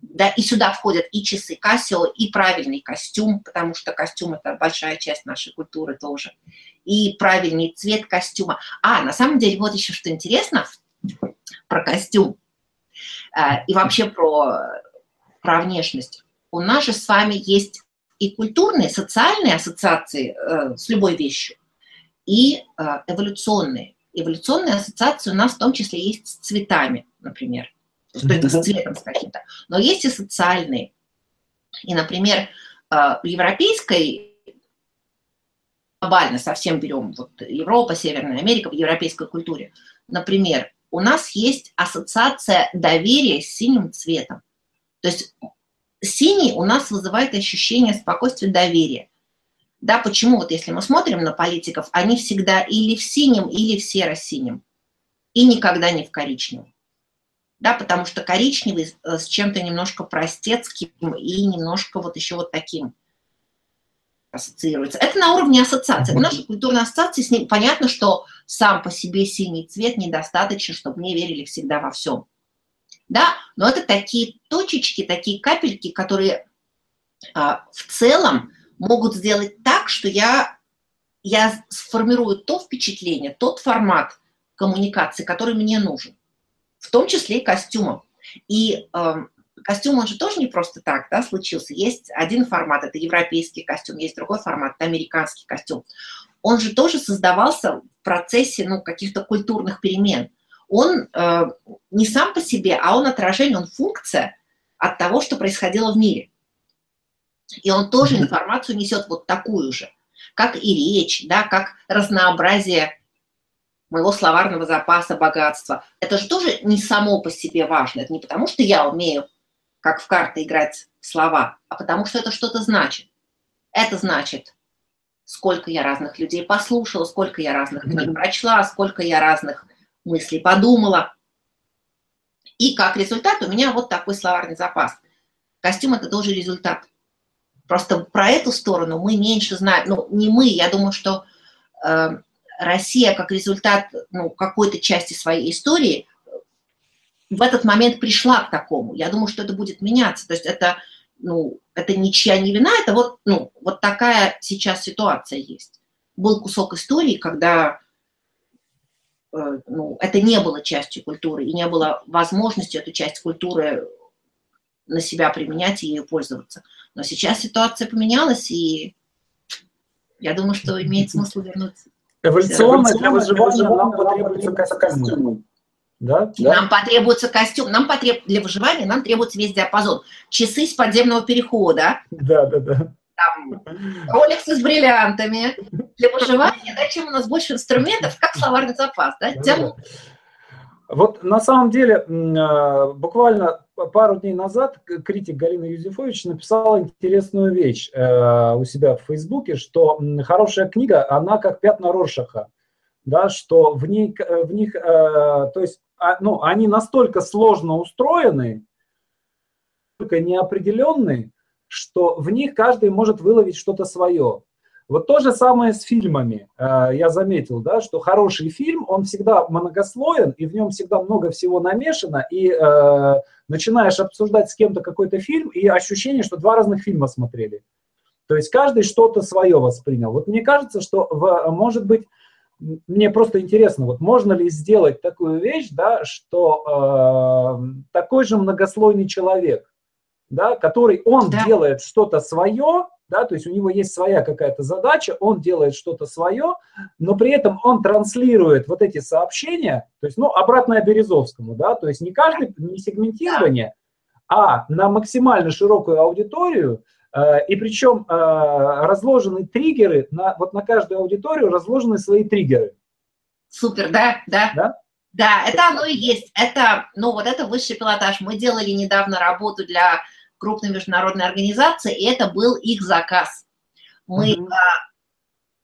Да, и сюда входят и часы Кассио, и правильный костюм, потому что костюм – это большая часть нашей культуры тоже, и правильный цвет костюма. А, на самом деле, вот еще что интересно про костюм э, и вообще про, про внешность у нас же с вами есть и культурные, социальные ассоциации э, с любой вещью, и э, эволюционные. Эволюционные ассоциации у нас в том числе есть с цветами, например, то есть с цветом с каким-то. Но есть и социальные. И, например, э, в европейской глобально совсем берем вот Европа, Северная Америка, в европейской культуре, например, у нас есть ассоциация доверия с синим цветом. То есть Синий у нас вызывает ощущение спокойствия, доверия. Да, почему вот если мы смотрим на политиков, они всегда или в синем, или в серо-синем, и никогда не в коричневом. Да, потому что коричневый с чем-то немножко простецким и немножко вот еще вот таким. ассоциируется. Это на уровне ассоциации. Это наша культурная ассоциация, с ним понятно, что сам по себе синий цвет недостаточно, чтобы мне верили всегда во всем. Да, но это такие точечки, такие капельки, которые а, в целом могут сделать так, что я, я сформирую то впечатление, тот формат коммуникации, который мне нужен, в том числе и костюмом. И э, костюм, он же тоже не просто так да, случился. Есть один формат, это европейский костюм, есть другой формат, это американский костюм. Он же тоже создавался в процессе ну, каких-то культурных перемен. Он э, не сам по себе, а он отражение, он функция от того, что происходило в мире. И он тоже информацию несет вот такую же, как и речь, да, как разнообразие моего словарного запаса, богатства. Это же тоже не само по себе важно. Это не потому, что я умею, как в карты, играть слова, а потому что это что-то значит. Это значит, сколько я разных людей послушала, сколько я разных книг прочла, сколько я разных мыслей подумала. И как результат у меня вот такой словарный запас. Костюм – это тоже результат. Просто про эту сторону мы меньше знаем. Ну, не мы, я думаю, что э, Россия как результат ну, какой-то части своей истории в этот момент пришла к такому. Я думаю, что это будет меняться. То есть это, ну, это ничья не вина, это вот, ну, вот такая сейчас ситуация есть. Был кусок истории, когда э, ну, это не было частью культуры, и не было возможности эту часть культуры на себя применять и ею пользоваться. Но сейчас ситуация поменялась, и я думаю, что имеет смысл вернуться. Эволюционно для выживания нам потребуется костюм. Да? да? Нам потребуется костюм, нам потреб... для выживания нам требуется весь диапазон. Часы с подземного перехода. Да, да, да. Там, роликсы с бриллиантами. Для выживания, да, чем у нас больше инструментов, как словарный запас, да? да. Вот на самом деле, а, буквально пару дней назад критик Галина Юзефович написала интересную вещь э, у себя в Фейсбуке, что хорошая книга, она как пятна Роршаха, да, что в, ней, в них, э, то есть, а, ну, они настолько сложно устроены, настолько неопределенные, что в них каждый может выловить что-то свое. Вот то же самое с фильмами. Э, я заметил, да, что хороший фильм, он всегда многослоен, и в нем всегда много всего намешано, и э, начинаешь обсуждать с кем-то какой-то фильм, и ощущение, что два разных фильма смотрели. То есть каждый что-то свое воспринял. Вот мне кажется, что, в, может быть, мне просто интересно, вот можно ли сделать такую вещь, да, что э, такой же многослойный человек, да, который он да. делает что-то свое, да, то есть у него есть своя какая-то задача, он делает что-то свое, но при этом он транслирует вот эти сообщения, то есть, ну, обратное Березовскому, да, то есть не каждый, не сегментирование, а на максимально широкую аудиторию, э, и причем э, разложены триггеры, на, вот на каждую аудиторию разложены свои триггеры. Супер, да, да. Да? Да, это оно и есть. Это, ну, вот это высший пилотаж. Мы делали недавно работу для крупной международной организации, и это был их заказ. Мы, mm-hmm.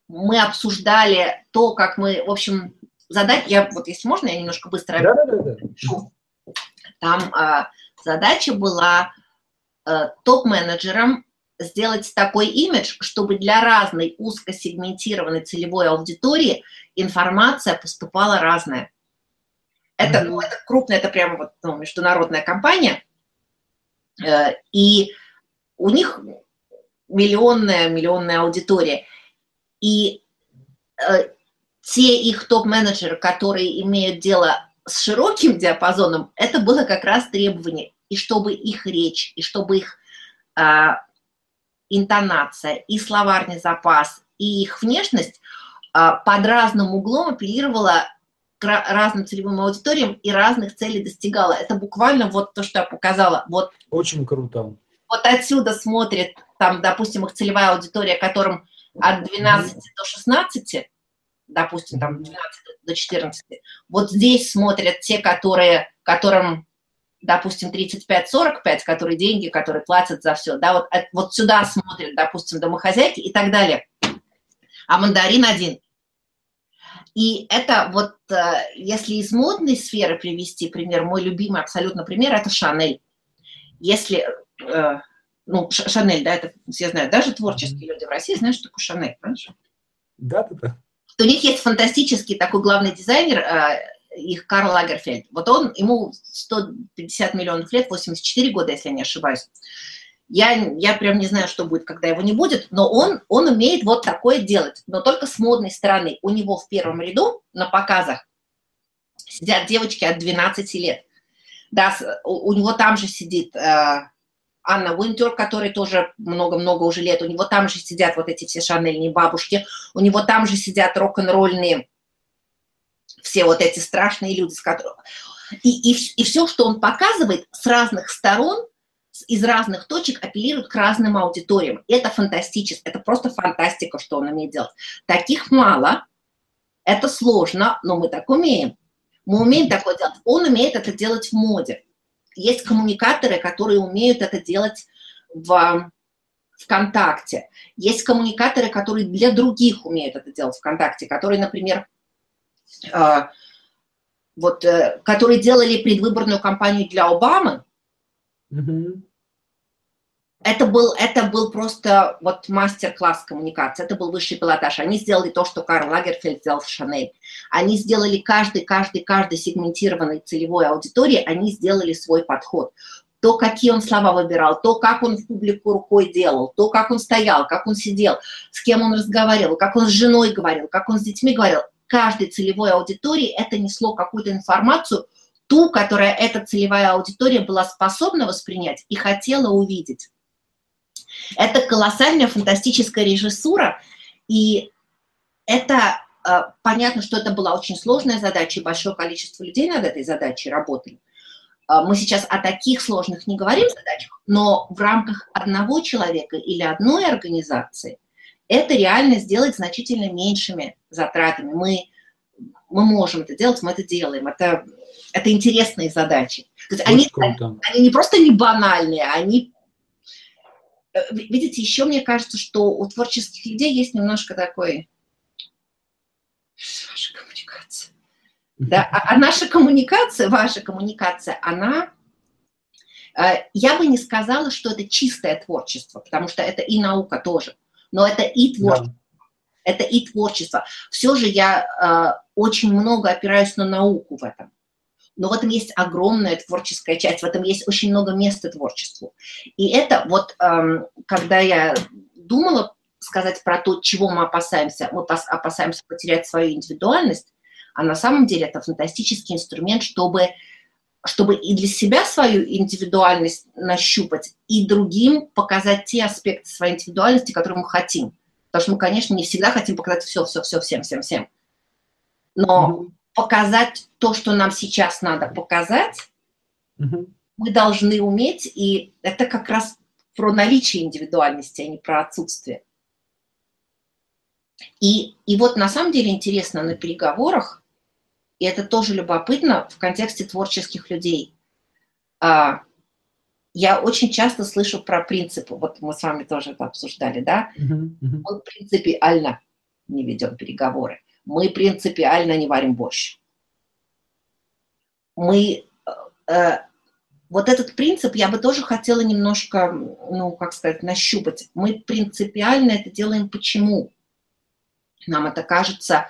мы обсуждали то, как мы, в общем, задать, я вот если можно, я немножко быстро да, да, да, да. Там а, задача была а, топ-менеджерам сделать такой имидж, чтобы для разной узкосегментированной целевой аудитории информация поступала разная. Это, mm-hmm. ну, это крупная, это прямо вот ну, международная компания, Э, и у них миллионная, миллионная аудитория. И э, те их топ-менеджеры, которые имеют дело с широким диапазоном, это было как раз требование. И чтобы их речь, и чтобы их а, интонация, и словарный запас, и их внешность а, под разным углом апеллировала разным целевым аудиториям и разных целей достигала. Это буквально вот то, что я показала. Вот, Очень круто. Вот отсюда смотрит, там, допустим, их целевая аудитория, которым от 12 до 16, допустим, там 12 до 14. Вот здесь смотрят те, которые, которым, допустим, 35-45, которые деньги, которые платят за все. Да, вот, вот сюда смотрят, допустим, домохозяйки и так далее. А мандарин один. И это вот, э, если из модной сферы привести пример, мой любимый абсолютно пример – это Шанель. Если э, ну, Шанель, да, это все знают, даже творческие люди в России знают, что такое Шанель, понимаешь? Да, да, да. У них есть фантастический такой главный дизайнер, э, их Карл Лагерфельд. Вот он, ему 150 миллионов лет, 84 года, если я не ошибаюсь. Я, я прям не знаю, что будет, когда его не будет, но он, он умеет вот такое делать, но только с модной стороны. У него в первом ряду на показах сидят девочки от 12 лет. Да, у, у него там же сидит э, Анна Уинтер, который тоже много-много уже лет, у него там же сидят вот эти все шанельные бабушки, у него там же сидят рок-н-ролльные все вот эти страшные люди, с которыми... И, и, и все, что он показывает с разных сторон, из разных точек апеллирует к разным аудиториям. Это фантастически, это просто фантастика, что он умеет делать. Таких мало, это сложно, но мы так умеем. Мы умеем такое делать. Он умеет это делать в моде. Есть коммуникаторы, которые умеют это делать в ВКонтакте. Есть коммуникаторы, которые для других умеют это делать ВКонтакте, которые, например, а, вот, э, которые делали предвыборную кампанию для Обамы. Mm-hmm. Это был, это был просто вот мастер-класс коммуникации, это был высший пилотаж. Они сделали то, что Карл Лагерфельд сделал в Шанель. Они сделали каждый, каждый, каждый сегментированной целевой аудитории, они сделали свой подход. То, какие он слова выбирал, то, как он в публику рукой делал, то, как он стоял, как он сидел, с кем он разговаривал, как он с женой говорил, как он с детьми говорил. Каждой целевой аудитории это несло какую-то информацию, ту, которая эта целевая аудитория была способна воспринять и хотела увидеть. Это колоссальная фантастическая режиссура, и это э, понятно, что это была очень сложная задача, и большое количество людей над этой задачей работали. Э, мы сейчас о таких сложных не говорим задачах, но в рамках одного человека или одной организации это реально сделать значительно меньшими затратами. Мы, мы можем это делать, мы это делаем. Это, это интересные задачи. То есть они, они не просто не банальные, они Э, видите, еще мне кажется, что у творческих людей есть немножко такой ваша коммуникация. Да, а, а наша коммуникация, ваша коммуникация, она, э, я бы не сказала, что это чистое творчество, потому что это и наука тоже, но это и творчество. Да. Это и творчество. Все же я э, очень много опираюсь на науку в этом но в этом есть огромная творческая часть, в этом есть очень много места творчеству. И это вот, эм, когда я думала сказать про то, чего мы опасаемся, мы опасаемся потерять свою индивидуальность, а на самом деле это фантастический инструмент, чтобы, чтобы и для себя свою индивидуальность нащупать, и другим показать те аспекты своей индивидуальности, которые мы хотим. Потому что мы, конечно, не всегда хотим показать все, все, все, всем, всем, всем. Но показать то, что нам сейчас надо показать, угу. мы должны уметь, и это как раз про наличие индивидуальности, а не про отсутствие. И, и вот на самом деле интересно на переговорах, и это тоже любопытно в контексте творческих людей. А, я очень часто слышу про принципы, вот мы с вами тоже это обсуждали, да? Uh-huh, uh-huh. Мы принципиально не ведем переговоры мы принципиально не варим борщ. Мы э, вот этот принцип я бы тоже хотела немножко, ну, как сказать, нащупать. Мы принципиально это делаем почему? Нам это кажется,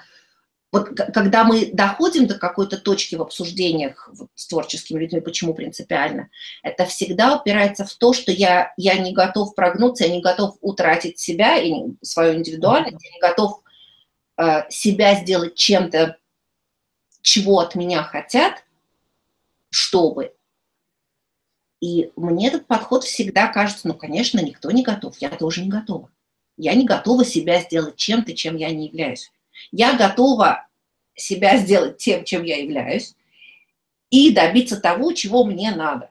вот когда мы доходим до какой-то точки в обсуждениях вот, с творческими людьми, почему принципиально, это всегда упирается в то, что я, я не готов прогнуться, я не готов утратить себя и свою индивидуальность, я не готов Э, себя сделать чем-то, чего от меня хотят, чтобы. И мне этот подход всегда кажется, ну, конечно, никто не готов, я тоже не готова. Я не готова себя сделать чем-то, чем я не являюсь. Я готова себя сделать тем, чем я являюсь, и добиться того, чего мне надо.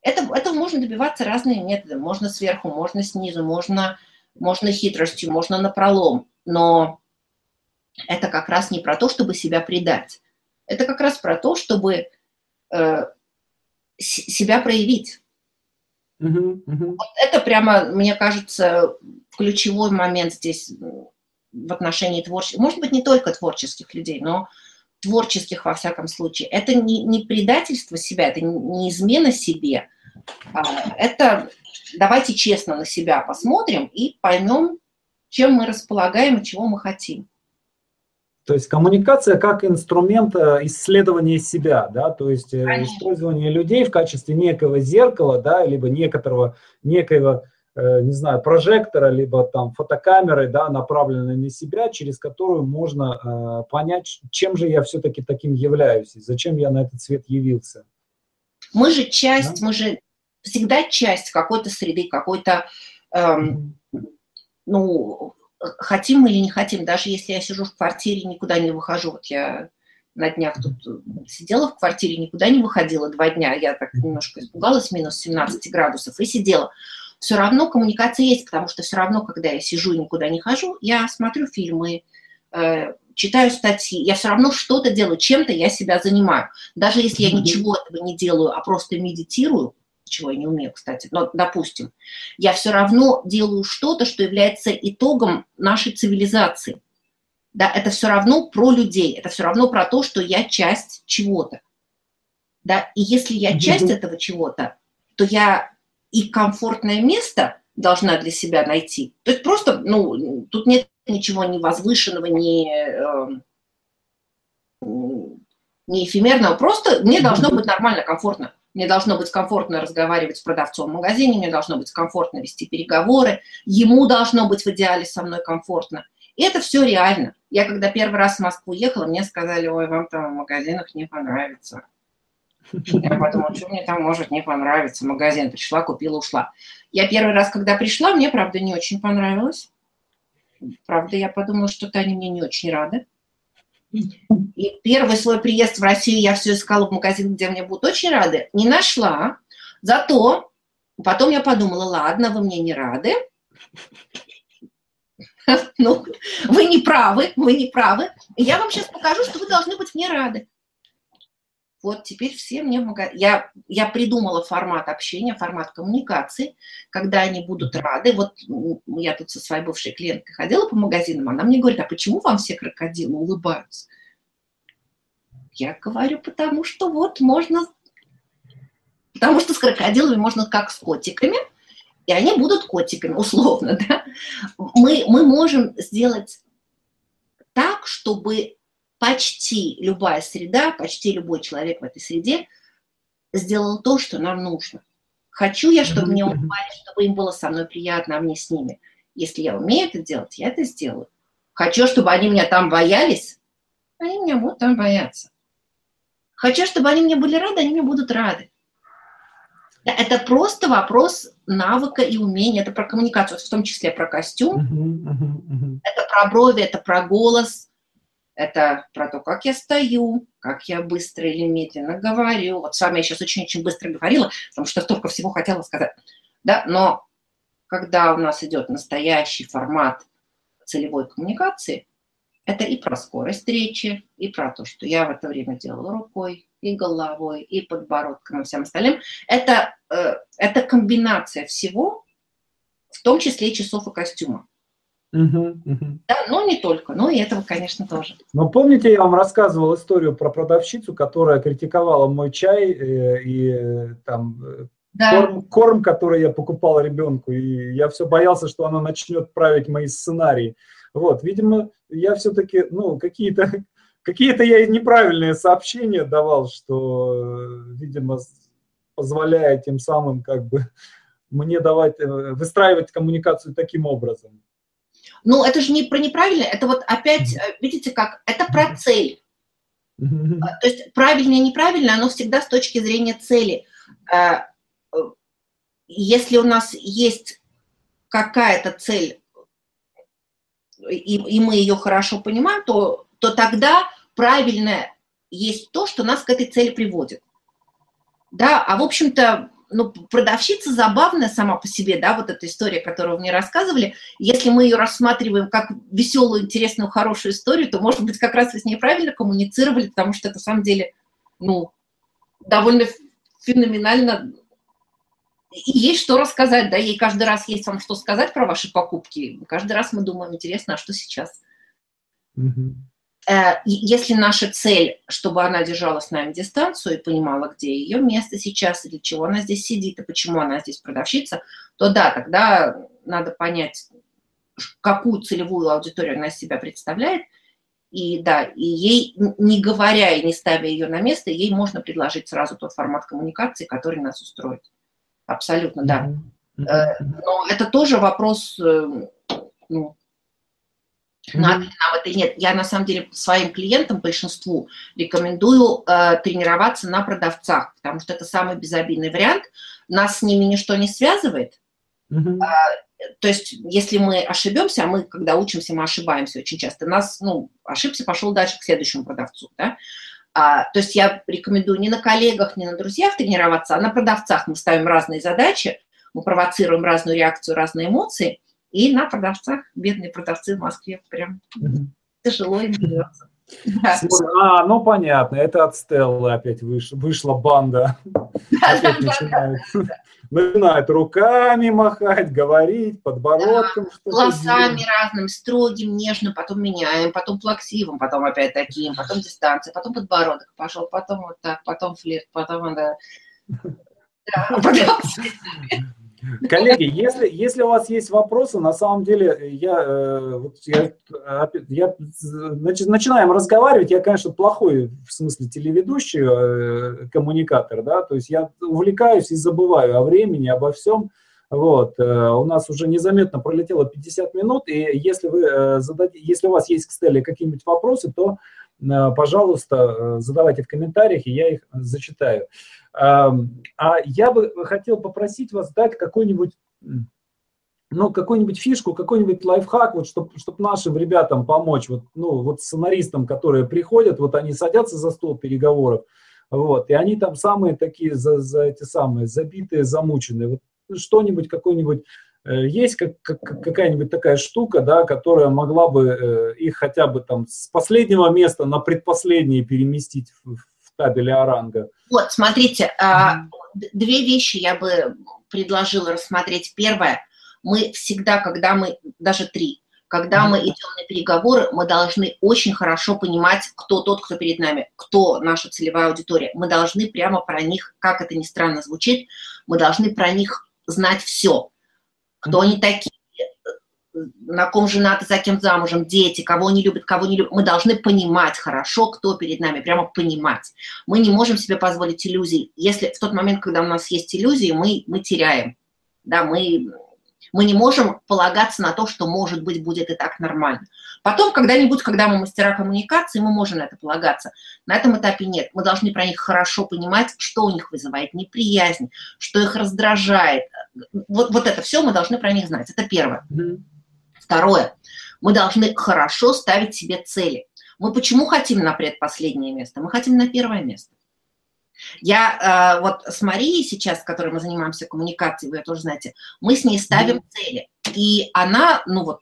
Это, этого можно добиваться разными методами. Можно сверху, можно снизу, можно, можно хитростью, можно напролом. Но это как раз не про то, чтобы себя предать. Это как раз про то, чтобы э, себя проявить. Uh-huh, uh-huh. Вот это прямо, мне кажется, ключевой момент здесь в отношении творческих, может быть, не только творческих людей, но творческих во всяком случае. Это не, не предательство себя, это не измена себе, А, это давайте честно на себя посмотрим и поймем, чем мы располагаем и чего мы хотим. То есть коммуникация как инструмент э, исследования себя, да, то есть э, Конечно. использование людей в качестве некого зеркала, да, либо некоторого, некоего, э, не знаю, прожектора, либо там фотокамеры, да, направленной на себя, через которую можно понять, чем же я все-таки таким являюсь, и зачем я на этот свет явился. Мы же часть, да? мы же всегда часть какой-то среды, какой-то, эм, ну, хотим мы или не хотим, даже если я сижу в квартире, никуда не выхожу, вот я на днях тут сидела в квартире, никуда не выходила два дня, я так немножко испугалась, минус 17 градусов, и сидела. Все равно коммуникация есть, потому что все равно, когда я сижу и никуда не хожу, я смотрю фильмы, э, читаю статьи, я все равно что-то делаю, чем-то я себя занимаю. Даже если я ничего этого не делаю, а просто медитирую, чего я не умею, кстати, но, допустим, я все равно делаю что-то, что является итогом нашей цивилизации. Да, это все равно про людей, это все равно про то, что я часть чего-то. Да, и если я часть этого чего-то, то я и комфортное место должна для себя найти. То есть просто, ну, тут нет ничего ни возвышенного, ни, э, ни эфемерного, просто мне должно быть нормально, комфортно. Мне должно быть комфортно разговаривать с продавцом в магазине, мне должно быть комфортно вести переговоры, ему должно быть в идеале со мной комфортно. И это все реально. Я когда первый раз в Москву ехала, мне сказали, ой, вам там в магазинах не понравится. Я подумала, что мне там может не понравиться. Магазин пришла, купила, ушла. Я первый раз, когда пришла, мне, правда, не очень понравилось. Правда, я подумала, что-то они мне не очень рады. И первый свой приезд в Россию я все искала в магазин, где мне будут очень рады. Не нашла. Зато потом я подумала, ладно, вы мне не рады. Ну, вы не правы, вы не правы. Я вам сейчас покажу, что вы должны быть мне рады. Вот теперь все мне в магазин. Я, я придумала формат общения, формат коммуникации, когда они будут рады. Вот я тут со своей бывшей клиенткой ходила по магазинам, она мне говорит, а почему вам все крокодилы улыбаются? Я говорю, потому что вот можно... Потому что с крокодилами можно как с котиками, и они будут котиками, условно, да. Мы, мы можем сделать так, чтобы почти любая среда, почти любой человек в этой среде сделал то, что нам нужно. Хочу я, чтобы мне улыбались, чтобы им было со мной приятно, а мне с ними. Если я умею это делать, я это сделаю. Хочу, чтобы они меня там боялись, они меня будут там бояться. Хочу, чтобы они мне были рады, они мне будут рады. Это просто вопрос навыка и умения. Это про коммуникацию, в том числе про костюм. Uh-huh, uh-huh, uh-huh. Это про брови, это про голос, это про то, как я стою, как я быстро или медленно говорю. Вот с вами я сейчас очень-очень быстро говорила, потому что столько всего хотела сказать. Да, но когда у нас идет настоящий формат целевой коммуникации, это и про скорость речи, и про то, что я в это время делала рукой, и головой, и подбородком, и всем остальным. Это, э, это комбинация всего, в том числе и часов и костюма. Угу, угу. Да, но не только, но и этого, конечно, тоже. Но помните, я вам рассказывал историю про продавщицу, которая критиковала мой чай э, и э, там э, да. корм, корм, который я покупал ребенку, и я все боялся, что она начнет править мои сценарии. Вот, видимо, я все-таки, ну, какие-то какие-то я неправильные сообщения давал, что, видимо, позволяя тем самым как бы мне давать, выстраивать коммуникацию таким образом. Ну, это же не про неправильно, это вот опять, э, видите как, это про цель. А, то есть правильное и неправильное, оно всегда с точки зрения цели. А, э, если у нас есть какая-то цель, и, и мы ее хорошо понимаем, то, то тогда правильное есть то, что нас к этой цели приводит. Да, а в общем-то ну, продавщица забавная сама по себе, да, вот эта история, которую вы мне рассказывали, если мы ее рассматриваем как веселую, интересную, хорошую историю, то, может быть, как раз вы с ней правильно коммуницировали, потому что это, на самом деле, ну, довольно феноменально и есть что рассказать, да, ей каждый раз есть вам что сказать про ваши покупки. Каждый раз мы думаем, интересно, а что сейчас? э, если наша цель, чтобы она держала с нами дистанцию и понимала, где ее место сейчас, и для чего она здесь сидит, и почему она здесь продавщица, то да, тогда надо понять, какую целевую аудиторию она из себя представляет, и да, и ей, не говоря и не ставя ее на место, ей можно предложить сразу тот формат коммуникации, который нас устроит. Абсолютно, да. Mm-hmm. Но это тоже вопрос, э, ну, надо ли нам это или нет. Я на самом деле своим клиентам, большинству, рекомендую э, тренироваться на продавцах, потому что это самый безобидный вариант. Нас с ними ничто не связывает. Mm-hmm. Э, то есть, если мы ошибемся, а мы, когда учимся, мы ошибаемся очень часто, нас, ну, ошибся, пошел дальше к следующему продавцу, да. А, то есть я рекомендую не на коллегах, не на друзьях тренироваться, а на продавцах мы ставим разные задачи, мы провоцируем разную реакцию, разные эмоции, и на продавцах, бедные продавцы в Москве, прям тяжело им живется. А, ну понятно, это от Стеллы опять выш, вышла банда. Опять начинают, начинают руками махать, говорить, подбородком. Да, голосами разным, строгим, нежным, потом меняем, потом плаксивым, потом опять таким, потом дистанция, потом подбородок пошел, потом вот так, потом флирт, потом да. Да, потом... Коллеги, если, если у вас есть вопросы, на самом деле я, э, я, я значит, начинаем разговаривать, я, конечно, плохой в смысле телеведущий, э, коммуникатор, да, то есть я увлекаюсь и забываю о времени, обо всем, вот, э, у нас уже незаметно пролетело 50 минут, и если вы зададите, если у вас есть к Стелле какие-нибудь вопросы, то, пожалуйста, задавайте в комментариях, и я их зачитаю. А я бы хотел попросить вас дать какой-нибудь ну, какую-нибудь фишку, какой-нибудь лайфхак, вот, чтобы чтоб нашим ребятам помочь, вот, ну, вот сценаристам, которые приходят, вот они садятся за стол переговоров, вот, и они там самые такие, за, за эти самые, забитые, замученные, вот что-нибудь, какой-нибудь, э, есть как, как, какая-нибудь такая штука, да, которая могла бы э, их хотя бы там с последнего места на предпоследнее переместить в, табеле оранга. Вот, смотрите, mm-hmm. две вещи я бы предложила рассмотреть. Первое, мы всегда, когда мы, даже три, когда мы идем на переговоры, мы должны очень хорошо понимать, кто тот, кто перед нами, кто наша целевая аудитория. Мы должны прямо про них, как это ни странно звучит, мы должны про них знать все. Кто они такие, на ком женаты, за кем замужем, дети, кого они любят, кого не любят. Мы должны понимать хорошо, кто перед нами, прямо понимать. Мы не можем себе позволить иллюзий. Если в тот момент, когда у нас есть иллюзии, мы, мы теряем. Да, мы, мы не можем полагаться на то, что, может быть, будет и так нормально. Потом, когда-нибудь, когда мы мастера коммуникации, мы можем на это полагаться. На этом этапе нет. Мы должны про них хорошо понимать, что у них вызывает неприязнь, что их раздражает. Вот, вот это все мы должны про них знать. Это первое. Второе. Мы должны хорошо ставить себе цели. Мы почему хотим на предпоследнее место? Мы хотим на первое место. Я э, вот с Марией сейчас, с которой мы занимаемся коммуникацией, вы тоже знаете, мы с ней ставим mm цели. И она, ну вот,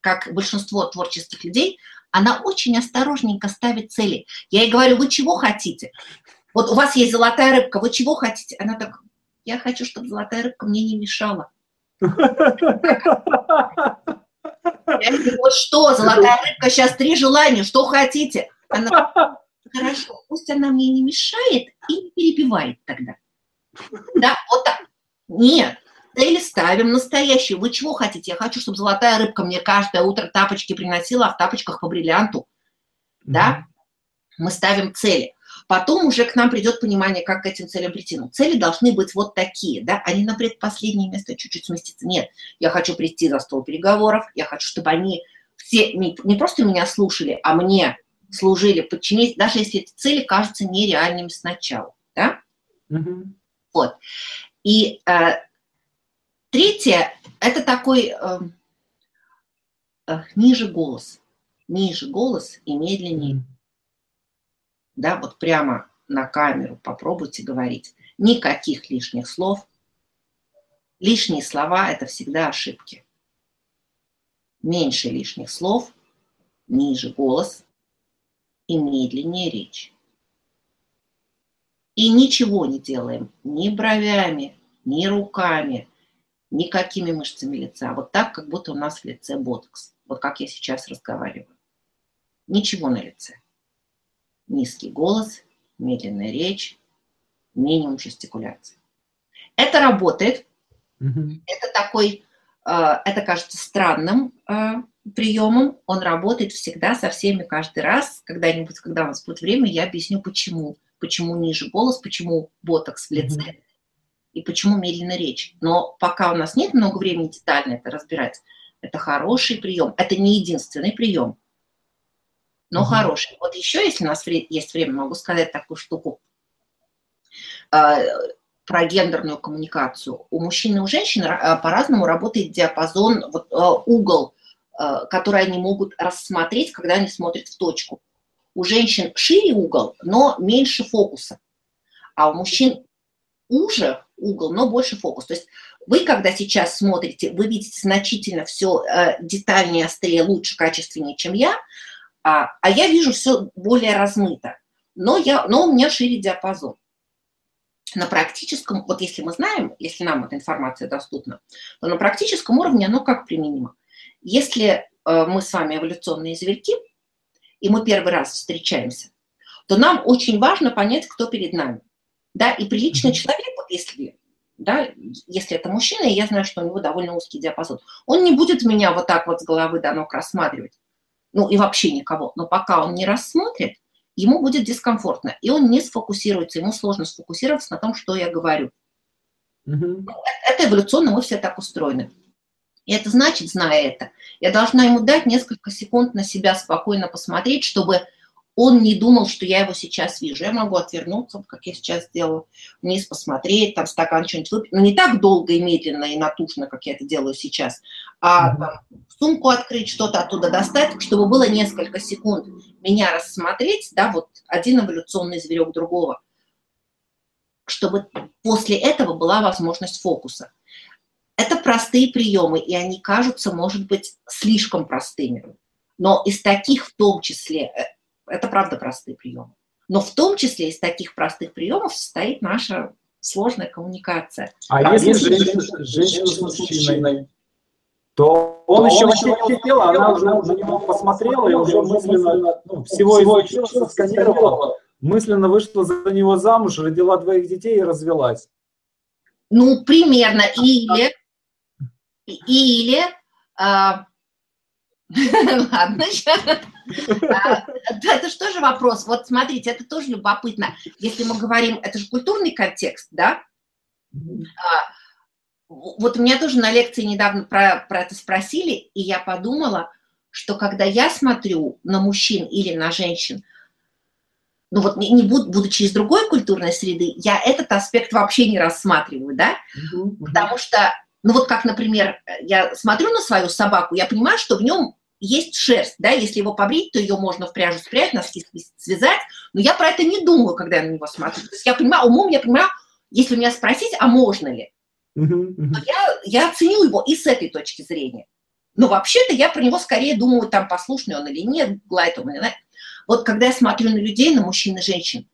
как большинство творческих людей, она очень осторожненько ставит цели. Я ей говорю, вы чего хотите? Вот у вас есть золотая рыбка, вы чего хотите? Она так, я хочу, чтобы золотая рыбка мне не мешала. Вот что, золотая рыбка, сейчас три желания, что хотите? Она, хорошо, пусть она мне не мешает и не перебивает тогда. Да, вот так. Нет, цели ставим настоящие. Вы чего хотите? Я хочу, чтобы золотая рыбка мне каждое утро тапочки приносила, а в тапочках по бриллианту. Да? Мы ставим цели. Потом уже к нам придет понимание, как к этим целям прийти. Но цели должны быть вот такие, да, они на предпоследнее место чуть-чуть сместиться. Нет, я хочу прийти за стол переговоров, я хочу, чтобы они все не просто меня слушали, а мне служили, подчинились, даже если эти цели кажутся нереальными сначала, да? Mm-hmm. Вот. И э, третье, это такой э, э, ниже голос, ниже голос и медленнее. Mm-hmm да, вот прямо на камеру попробуйте говорить. Никаких лишних слов. Лишние слова – это всегда ошибки. Меньше лишних слов, ниже голос и медленнее речь. И ничего не делаем ни бровями, ни руками, никакими мышцами лица. Вот так, как будто у нас в лице ботокс. Вот как я сейчас разговариваю. Ничего на лице. Низкий голос, медленная речь, минимум жестикуляции. Это работает. Mm-hmm. Это такой, э, это кажется странным э, приемом. Он работает всегда со всеми каждый раз. Когда-нибудь, когда у нас будет время, я объясню, почему. Почему ниже голос, почему ботокс в лице mm-hmm. и почему медленная речь. Но пока у нас нет много времени детально это разбирать, это хороший прием. Это не единственный прием, но mm-hmm. хороший. Вот еще, если у нас есть время, могу сказать такую штуку а, про гендерную коммуникацию. У мужчин и у женщин а, по-разному работает диапазон, вот, а, угол, который они могут рассмотреть, когда они смотрят в точку. У женщин шире угол, но меньше фокуса. А у мужчин уже угол, но больше фокус. То есть вы, когда сейчас смотрите, вы видите значительно все э, детальнее, острее, лучше, качественнее, чем я, а, а я вижу все более размыто. Но, я, но у меня шире диапазон на практическом, вот если мы знаем, если нам эта информация доступна, то на практическом уровне оно как применимо. Если э, мы с вами эволюционные зверьки, и мы первый раз встречаемся, то нам очень важно понять, кто перед нами. Да, и приличный человек, если, да, если это мужчина, и я знаю, что у него довольно узкий диапазон, он не будет меня вот так вот с головы до ног рассматривать, ну и вообще никого. Но пока он не рассмотрит, ему будет дискомфортно, и он не сфокусируется, ему сложно сфокусироваться на том, что я говорю. Угу. Это эволюционно, мы все так устроены. И это значит, зная это, я должна ему дать несколько секунд на себя спокойно посмотреть, чтобы он не думал, что я его сейчас вижу. Я могу отвернуться, как я сейчас делаю, вниз посмотреть, там стакан что-нибудь выпить. Но не так долго и медленно и натужно, как я это делаю сейчас, а там, сумку открыть, что-то оттуда достать, чтобы было несколько секунд меня рассмотреть, да, вот один эволюционный зверек другого, чтобы после этого была возможность фокуса. Это простые приемы, и они кажутся, может быть, слишком простыми. Но из таких в том числе э, это правда простые приемы. Но в том числе из таких простых приемов состоит наша сложная коммуникация. А, а если женщина, женщина с мужчиной, то он, то еще вообще не хотел, она уже на него посмотрела и уже мысленно ну, всего изучила, сканировала, мысленно вышла за него замуж, родила двоих детей и развелась. Ну, примерно. Или, или а, Ладно. А, это же тоже вопрос. Вот смотрите, это тоже любопытно. Если мы говорим, это же культурный контекст, да? А, вот меня тоже на лекции недавно про, про это спросили, и я подумала, что когда я смотрю на мужчин или на женщин, ну вот не, не буд, будучи из другой культурной среды, я этот аспект вообще не рассматриваю, да? Потому что, ну вот как, например, я смотрю на свою собаку, я понимаю, что в нем есть шерсть, да, если его побрить, то ее можно в пряжу спрятать, носки связать, но я про это не думаю, когда я на него смотрю. То есть я понимаю, умом я понимаю, если меня спросить, а можно ли, то я, я оценю его и с этой точки зрения. Но вообще-то я про него скорее думаю, там, послушный он или нет, гладит он или нет. Вот когда я смотрю на людей, на мужчин и женщин,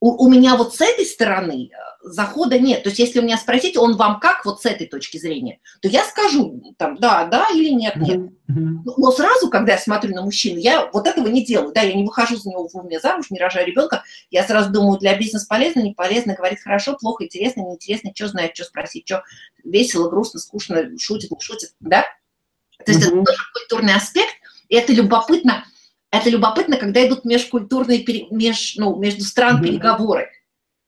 у, у меня вот с этой стороны э, захода нет. То есть если у меня спросить, он вам как вот с этой точки зрения, то я скажу там да, да или нет, нет. Mm-hmm. Но сразу, когда я смотрю на мужчину, я вот этого не делаю. Да, я не выхожу за него в уме замуж, не рожаю ребенка. Я сразу думаю, для бизнеса полезно, не полезно, говорит хорошо, плохо, интересно, неинтересно, что знает, что спросить, что весело, грустно, скучно, шутит, не шутит, да? То есть mm-hmm. это тоже культурный аспект, и это любопытно – это любопытно, когда идут межкультурные, меж, ну, между стран переговоры.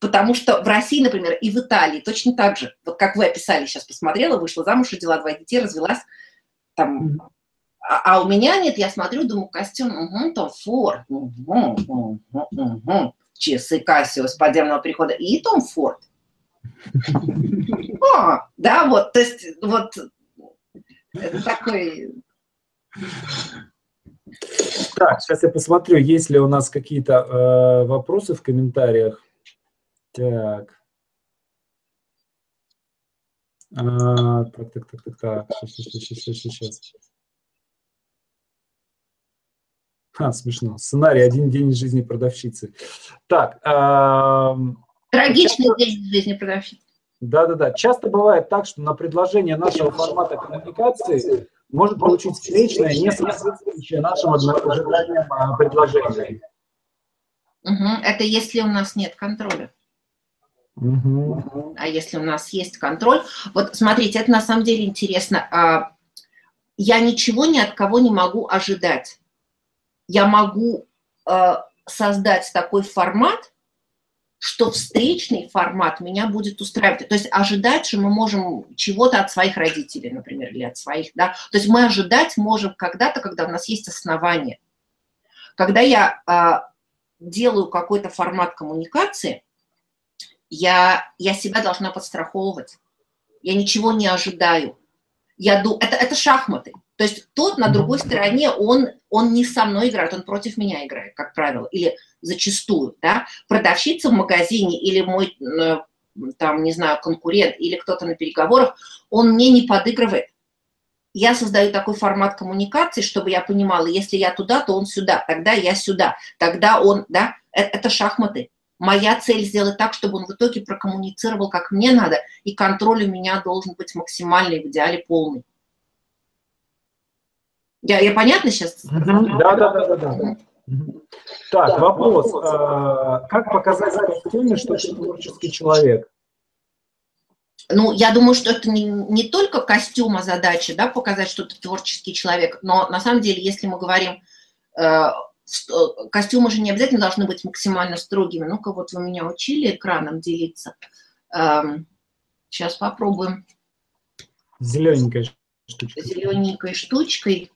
Потому что в России, например, и в Италии точно так же, вот как вы описали, сейчас посмотрела, вышла замуж, родила два детей, развелась, там, а, а у меня нет, я смотрю, думаю, костюм, угу, Том Форд, угу, угу, угу, часы Кассио с подземного перехода, и Том Форд. О, да, вот, то есть, вот, это такой так, сейчас я посмотрю, есть ли у нас какие-то э, вопросы в комментариях. Так. А, так, так, так, так, так. Сейчас, сейчас, сейчас, сейчас. А, смешно. Сценарий «Один день из жизни продавщицы». Так. Э, Трагичный часто... день из жизни продавщицы. Да-да-да. Часто бывает так, что на предложение нашего формата коммуникации может получить встречное, не соответствующее нашим ожиданиям а, предложение. Угу. Это если у нас нет контроля. Угу. А если у нас есть контроль, вот смотрите, это на самом деле интересно. А, я ничего ни от кого не могу ожидать. Я могу а, создать такой формат, что встречный формат меня будет устраивать. То есть ожидать же мы можем чего-то от своих родителей, например, или от своих, да. То есть мы ожидать можем когда-то, когда у нас есть основания. Когда я а, делаю какой-то формат коммуникации, я, я себя должна подстраховывать. Я ничего не ожидаю. Я, это, это шахматы. То есть тот на другой стороне, он, он не со мной играет, он против меня играет, как правило, или зачастую, да. Продавщица в магазине или мой, э, там, не знаю, конкурент или кто-то на переговорах, он мне не подыгрывает. Я создаю такой формат коммуникации, чтобы я понимала, если я туда, то он сюда, тогда я сюда, тогда он, да, это, это шахматы. Моя цель сделать так, чтобы он в итоге прокоммуницировал, как мне надо, и контроль у меня должен быть максимальный, в идеале полный. Я, я понятно сейчас? Да, да, да, да, да. Так, вопрос. А, как показать в костюме, что ты творческий человек? Ну, я думаю, что это не, не только костюма задача, да, показать, что ты творческий человек, но на самом деле, если мы говорим, э, костюмы же не обязательно должны быть максимально строгими. Ну-ка, вот вы меня учили экраном делиться. Эм, сейчас попробуем. Зелененькой штучкой. Зелененькой штучкой.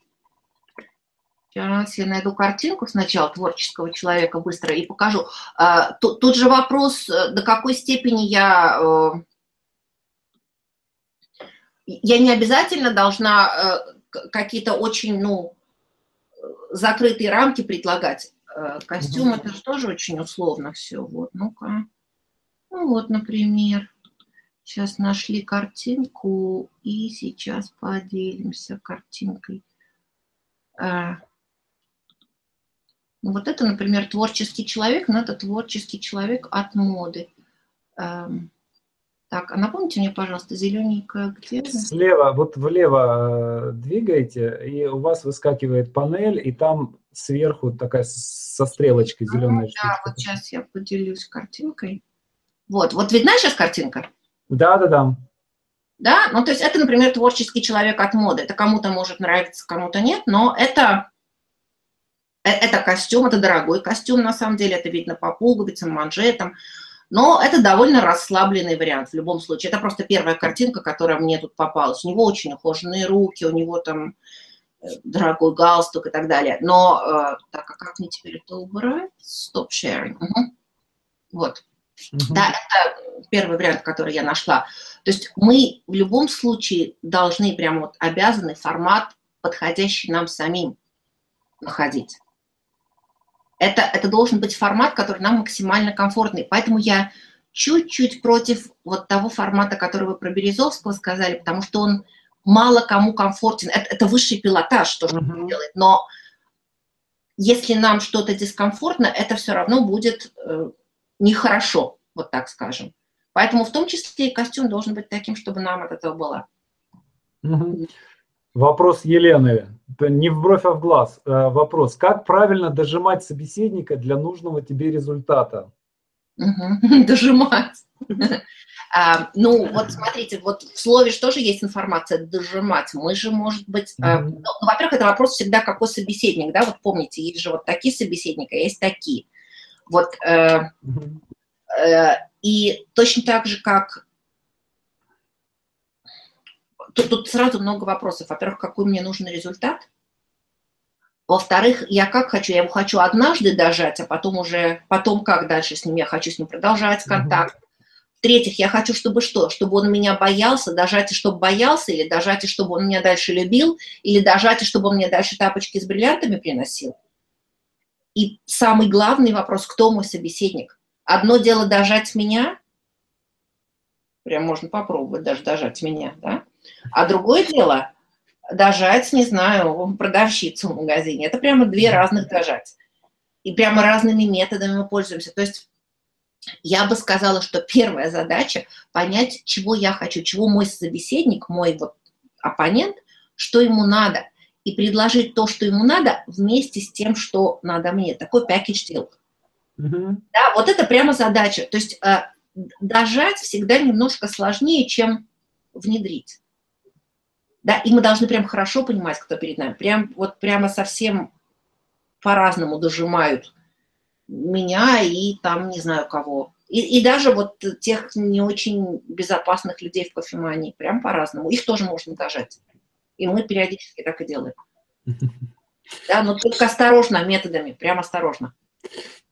Сейчас я найду картинку сначала творческого человека быстро и покажу. А, тут, тут же вопрос, э, до какой степени я... Э, я не обязательно должна э, какие-то очень, ну, закрытые рамки предлагать. Костюм это же тоже очень условно все. Вот, ну-ка. Ну вот, например, сейчас нашли картинку и сейчас поделимся картинкой. Ну, вот это, например, творческий человек, но это творческий человек от моды. Эм, так, а напомните мне, пожалуйста, зелененькая где? Слева, вот влево э, двигаете, и у вас выскакивает панель, и там сверху такая со стрелочкой зеленая. Да, вот сейчас я поделюсь картинкой. Вот, вот видна сейчас картинка? Да, да, да. Да, ну то есть это, например, творческий человек от моды. Это кому-то может нравиться, кому-то нет, но это это костюм, это дорогой костюм, на самом деле, это видно по пуговицам, манжетам, но это довольно расслабленный вариант в любом случае. Это просто первая картинка, которая мне тут попалась. У него очень ухоженные руки, у него там э, дорогой галстук и так далее. Но, э, так, а как мне теперь это убрать? Stop sharing. Угу. Вот. Угу. Да, это первый вариант, который я нашла. То есть мы в любом случае должны прямо вот обязаны формат, подходящий нам самим, находить это, это должен быть формат, который нам максимально комфортный. Поэтому я чуть-чуть против вот того формата, который вы про Березовского сказали, потому что он мало кому комфортен. Это, это высший пилотаж, то, что он делает. Но если нам что-то дискомфортно, это все равно будет э, нехорошо, вот так скажем. Поэтому в том числе и костюм должен быть таким, чтобы нам от этого было. Uh-huh. Вопрос Елены. Не в бровь, а в глаз. Э, вопрос. Как правильно дожимать собеседника для нужного тебе результата? Дожимать. А, ну, вот смотрите, вот в слове же есть информация «дожимать». Мы же, может быть... А, ну, во-первых, это вопрос всегда, какой собеседник, да, вот помните, есть же вот такие собеседники, а есть такие. Вот, э, э, и точно так же, как тут, тут сразу много вопросов. Во-первых, какой мне нужен результат? Во-вторых, я как хочу? Я его хочу однажды дожать, а потом уже, потом как дальше с ним? Я хочу с ним продолжать контакт. В-третьих, я хочу, чтобы что? Чтобы он меня боялся, дожать и чтобы боялся, или дожать и чтобы он меня дальше любил, или дожать и чтобы он мне дальше тапочки с бриллиантами приносил. И самый главный вопрос, кто мой собеседник? Одно дело дожать меня, прям можно попробовать даже дожать меня, да? А другое дело дожать, не знаю, продавщицу в магазине. Это прямо две разных дожать. И прямо разными методами мы пользуемся. То есть я бы сказала, что первая задача – понять, чего я хочу, чего мой собеседник, мой вот оппонент что ему надо, и предложить то, что ему надо, вместе с тем, что надо мне. Такой package deal. Mm-hmm. Да, вот это прямо задача. То есть э, дожать всегда немножко сложнее, чем внедрить. Да, и мы должны прям хорошо понимать, кто перед нами. Прям, вот прямо совсем по-разному дожимают меня и там не знаю кого. И, и даже вот тех не очень безопасных людей в кофемании, прям по-разному. Их тоже можно дожать. И мы периодически так и делаем. Да, но только осторожно методами, прям осторожно.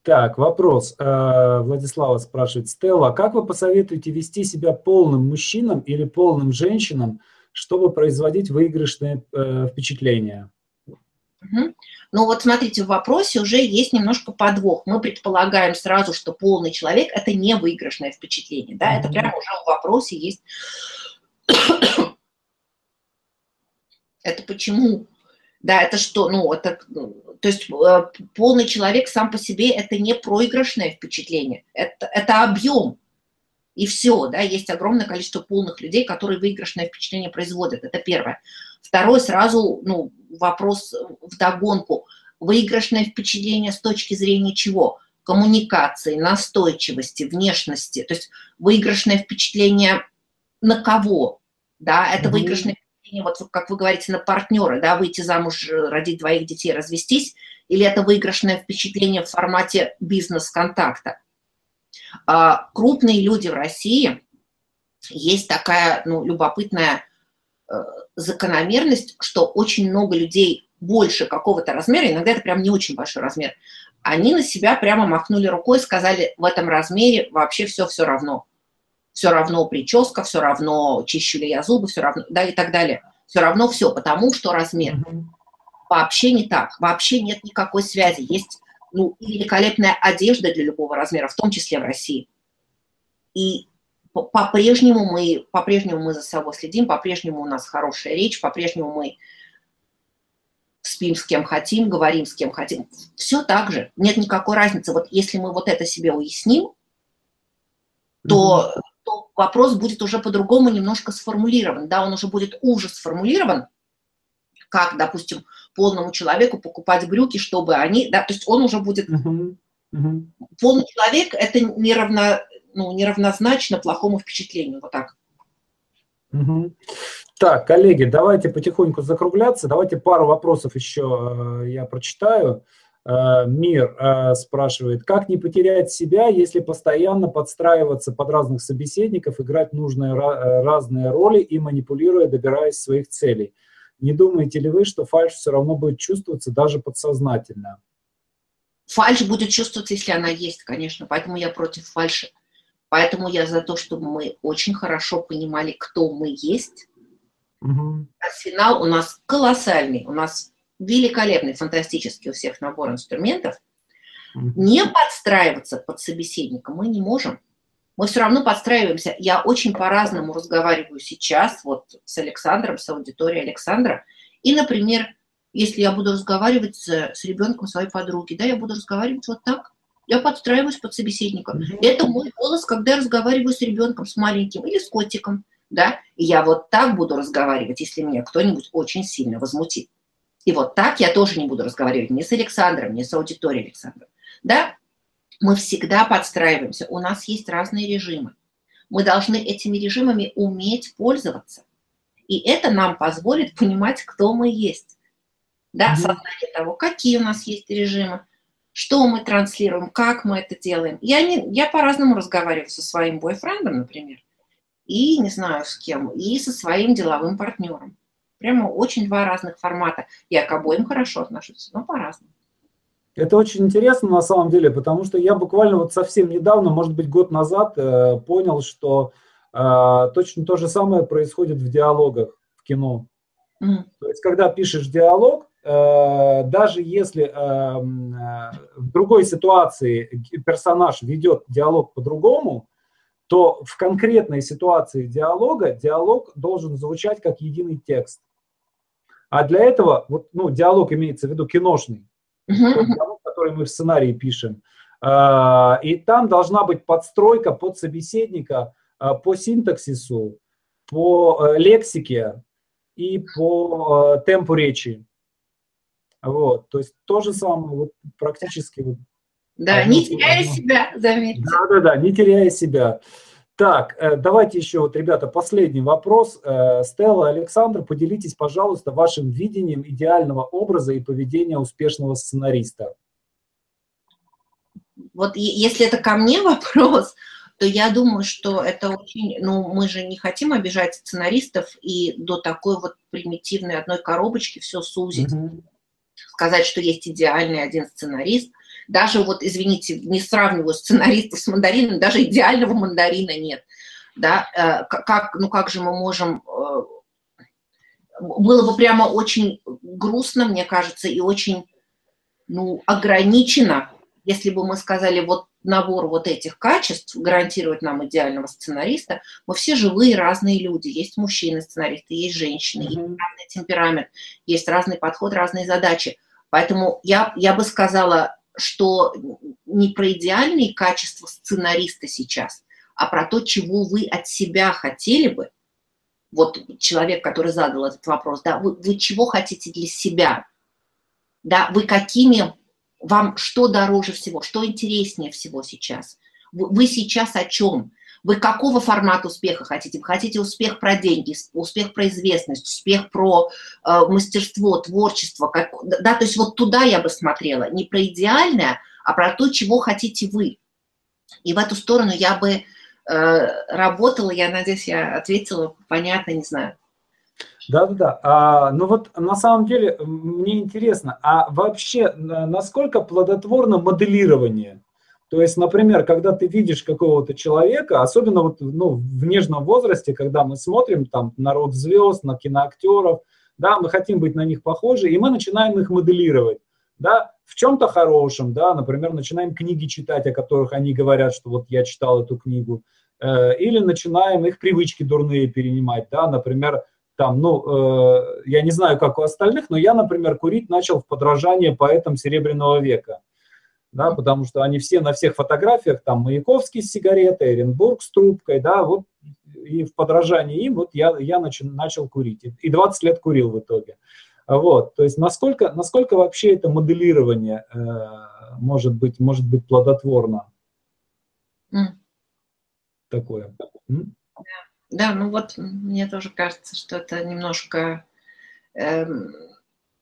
Так, вопрос. Э, Владислава спрашивает. Стелла, как вы посоветуете вести себя полным мужчинам или полным женщинам, чтобы производить выигрышные э, впечатления? Угу. Ну вот смотрите, в вопросе уже есть немножко подвох. Мы предполагаем сразу, что полный человек – это не выигрышное впечатление. Да? Это прямо уже в вопросе есть. это почему? Да, это что? Ну, это, то есть э, полный человек сам по себе – это не проигрышное впечатление, это, это объем и все, да, есть огромное количество полных людей, которые выигрышное впечатление производят, это первое. Второе, сразу, ну, вопрос в догонку. Выигрышное впечатление с точки зрения чего? Коммуникации, настойчивости, внешности. То есть выигрышное впечатление на кого? Да, это mm-hmm. выигрышное впечатление, вот как вы говорите, на партнера, да, выйти замуж, родить двоих детей, развестись, или это выигрышное впечатление в формате бизнес-контакта? А, крупные люди в России, есть такая ну, любопытная э, закономерность, что очень много людей больше какого-то размера, иногда это прям не очень большой размер, они на себя прямо махнули рукой, сказали, в этом размере вообще все все равно. Все равно прическа, все равно чищу ли я зубы, все равно, да, и так далее. Все равно все, потому что размер. Вообще не так, вообще нет никакой связи. Есть ну, и великолепная одежда для любого размера, в том числе в России. И по-прежнему мы, по-прежнему мы за собой следим, по-прежнему у нас хорошая речь, по-прежнему мы спим с кем хотим, говорим с кем хотим. Все так же, нет никакой разницы. Вот если мы вот это себе уясним, то, mm-hmm. то вопрос будет уже по-другому немножко сформулирован. Да, он уже будет уже сформулирован, как, допустим, полному человеку покупать брюки, чтобы они, да, то есть он уже будет... Uh-huh. Uh-huh. Полный человек – это неравно, ну, неравнозначно плохому впечатлению, вот так. Uh-huh. Так, коллеги, давайте потихоньку закругляться. Давайте пару вопросов еще э, я прочитаю. Э, Мир э, спрашивает, как не потерять себя, если постоянно подстраиваться под разных собеседников, играть нужные разные роли и манипулируя, добираясь своих целей? Не думаете ли вы, что фальш все равно будет чувствоваться даже подсознательно? Фальш будет чувствоваться, если она есть, конечно, поэтому я против фальши. Поэтому я за то, чтобы мы очень хорошо понимали, кто мы есть. Угу. Арсенал у нас колоссальный, у нас великолепный, фантастический у всех набор инструментов. Угу. Не подстраиваться под собеседника мы не можем мы все равно подстраиваемся. Я очень по-разному разговариваю сейчас вот с Александром, с аудиторией Александра. И, например, если я буду разговаривать с, с ребенком своей подруги, да, я буду разговаривать вот так. Я подстраиваюсь под собеседника. Mm-hmm. Это мой голос, когда я разговариваю с ребенком, с маленьким или с котиком, да. И я вот так буду разговаривать, если меня кто-нибудь очень сильно возмутит. И вот так я тоже не буду разговаривать ни с Александром, ни с аудиторией Александра. Да, мы всегда подстраиваемся, у нас есть разные режимы. Мы должны этими режимами уметь пользоваться. И это нам позволит понимать, кто мы есть. Да, mm-hmm. сознание того, какие у нас есть режимы, что мы транслируем, как мы это делаем. Я, не, я по-разному разговариваю со своим бойфрендом, например, и не знаю с кем, и со своим деловым партнером. Прямо очень два разных формата. Я к обоим хорошо отношусь, но по-разному. Это очень интересно на самом деле, потому что я буквально вот совсем недавно, может быть, год назад, э, понял, что э, точно то же самое происходит в диалогах в кино. Mm. То есть, когда пишешь диалог, э, даже если в другой ситуации персонаж ведет диалог по-другому, то в конкретной ситуации диалога диалог должен звучать как единый текст. А для этого, вот, ну, диалог имеется в виду киношный, uh-huh. который мы в сценарии пишем. А, и там должна быть подстройка под собеседника а, по синтаксису, по э, лексике, и по э, темпу речи. Вот, то есть то же самое, вот практически. Да, не теряя себя, заметьте. Да, да, да, не теряя себя. Так, э, давайте еще, вот, ребята, последний вопрос. Э, Стелла, Александр, поделитесь, пожалуйста, вашим видением идеального образа и поведения успешного сценариста. Вот если это ко мне вопрос, то я думаю, что это очень, ну, мы же не хотим обижать сценаристов и до такой вот примитивной одной коробочки все сузить, mm-hmm. сказать, что есть идеальный один сценарист. Даже вот, извините, не сравниваю сценаристов с мандарином, даже идеального мандарина нет. Да, э, как, ну как же мы можем э, было бы прямо очень грустно, мне кажется, и очень ну, ограничено, если бы мы сказали, вот набор вот этих качеств гарантировать нам идеального сценариста, мы все живые разные люди. Есть мужчины-сценаристы, есть женщины, mm-hmm. есть разный темперамент, есть разный подход, разные задачи. Поэтому я, я бы сказала, что не про идеальные качества сценариста сейчас, а про то, чего вы от себя хотели бы. Вот человек, который задал этот вопрос, да, вы, вы чего хотите для себя? Да, вы какими вам что дороже всего, что интереснее всего сейчас? Вы сейчас о чем? Вы какого формата успеха хотите? Вы хотите успех про деньги, успех про известность, успех про э, мастерство, творчество? Как, да, то есть вот туда я бы смотрела. Не про идеальное, а про то, чего хотите вы. И в эту сторону я бы э, работала. Я надеюсь, я ответила понятно, не знаю. Да-да-да. А, ну вот на самом деле мне интересно, а вообще насколько плодотворно моделирование? То есть, например, когда ты видишь какого-то человека, особенно вот, ну, в нежном возрасте, когда мы смотрим там на род звезд, на киноактеров, да, мы хотим быть на них похожи, и мы начинаем их моделировать, да, в чем-то хорошем, да, например, начинаем книги читать, о которых они говорят, что вот я читал эту книгу, э, или начинаем их привычки дурные перенимать, да, например, там, ну, э, я не знаю, как у остальных, но я, например, курить начал в подражание поэтам Серебряного века, да, потому что они все на всех фотографиях, там, Маяковский с сигаретой, Эренбург с трубкой, да, вот, и в подражании им вот я, я начал, начал курить, и 20 лет курил в итоге. Вот, то есть насколько, насколько вообще это моделирование э, может, быть, может быть плодотворно? Mm. Такое. Mm? Да, ну вот мне тоже кажется, что это немножко э,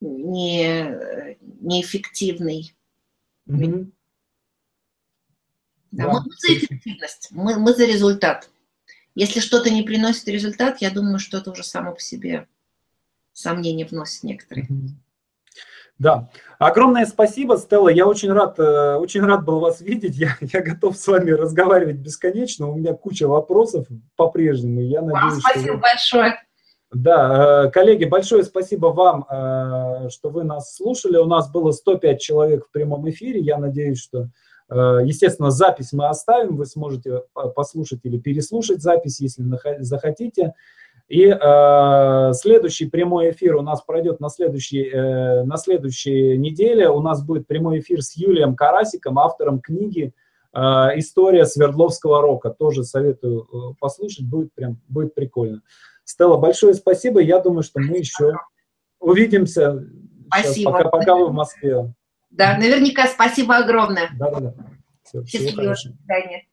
не, неэффективный. Mm-hmm. Да, да. Мы, мы за эффективность, мы, мы за результат. Если что-то не приносит результат, я думаю, что это уже само по себе сомнения вносит некоторые. Mm-hmm. Да, огромное спасибо, Стелла. Я очень рад, э, очень рад был вас видеть. Я, я готов с вами разговаривать бесконечно. У меня куча вопросов по-прежнему. Я надеюсь, спасибо что... большое. Да, э, коллеги, большое спасибо вам, э, что вы нас слушали. У нас было 105 человек в прямом эфире. Я надеюсь, что, естественно, запись мы оставим. Вы сможете послушать или переслушать запись, если захотите. И э, следующий прямой эфир у нас пройдет на следующей, э, на следующей неделе. У нас будет прямой эфир с Юлием Карасиком, автором книги э, «История Свердловского рока». Тоже советую э, послушать, будет прям будет прикольно. Стелла, большое спасибо. Я думаю, что мы еще увидимся. Спасибо. Сейчас, пока, пока вы в Москве. Да, наверняка спасибо огромное. Да, да, да. Все, Счастливо. До свидания.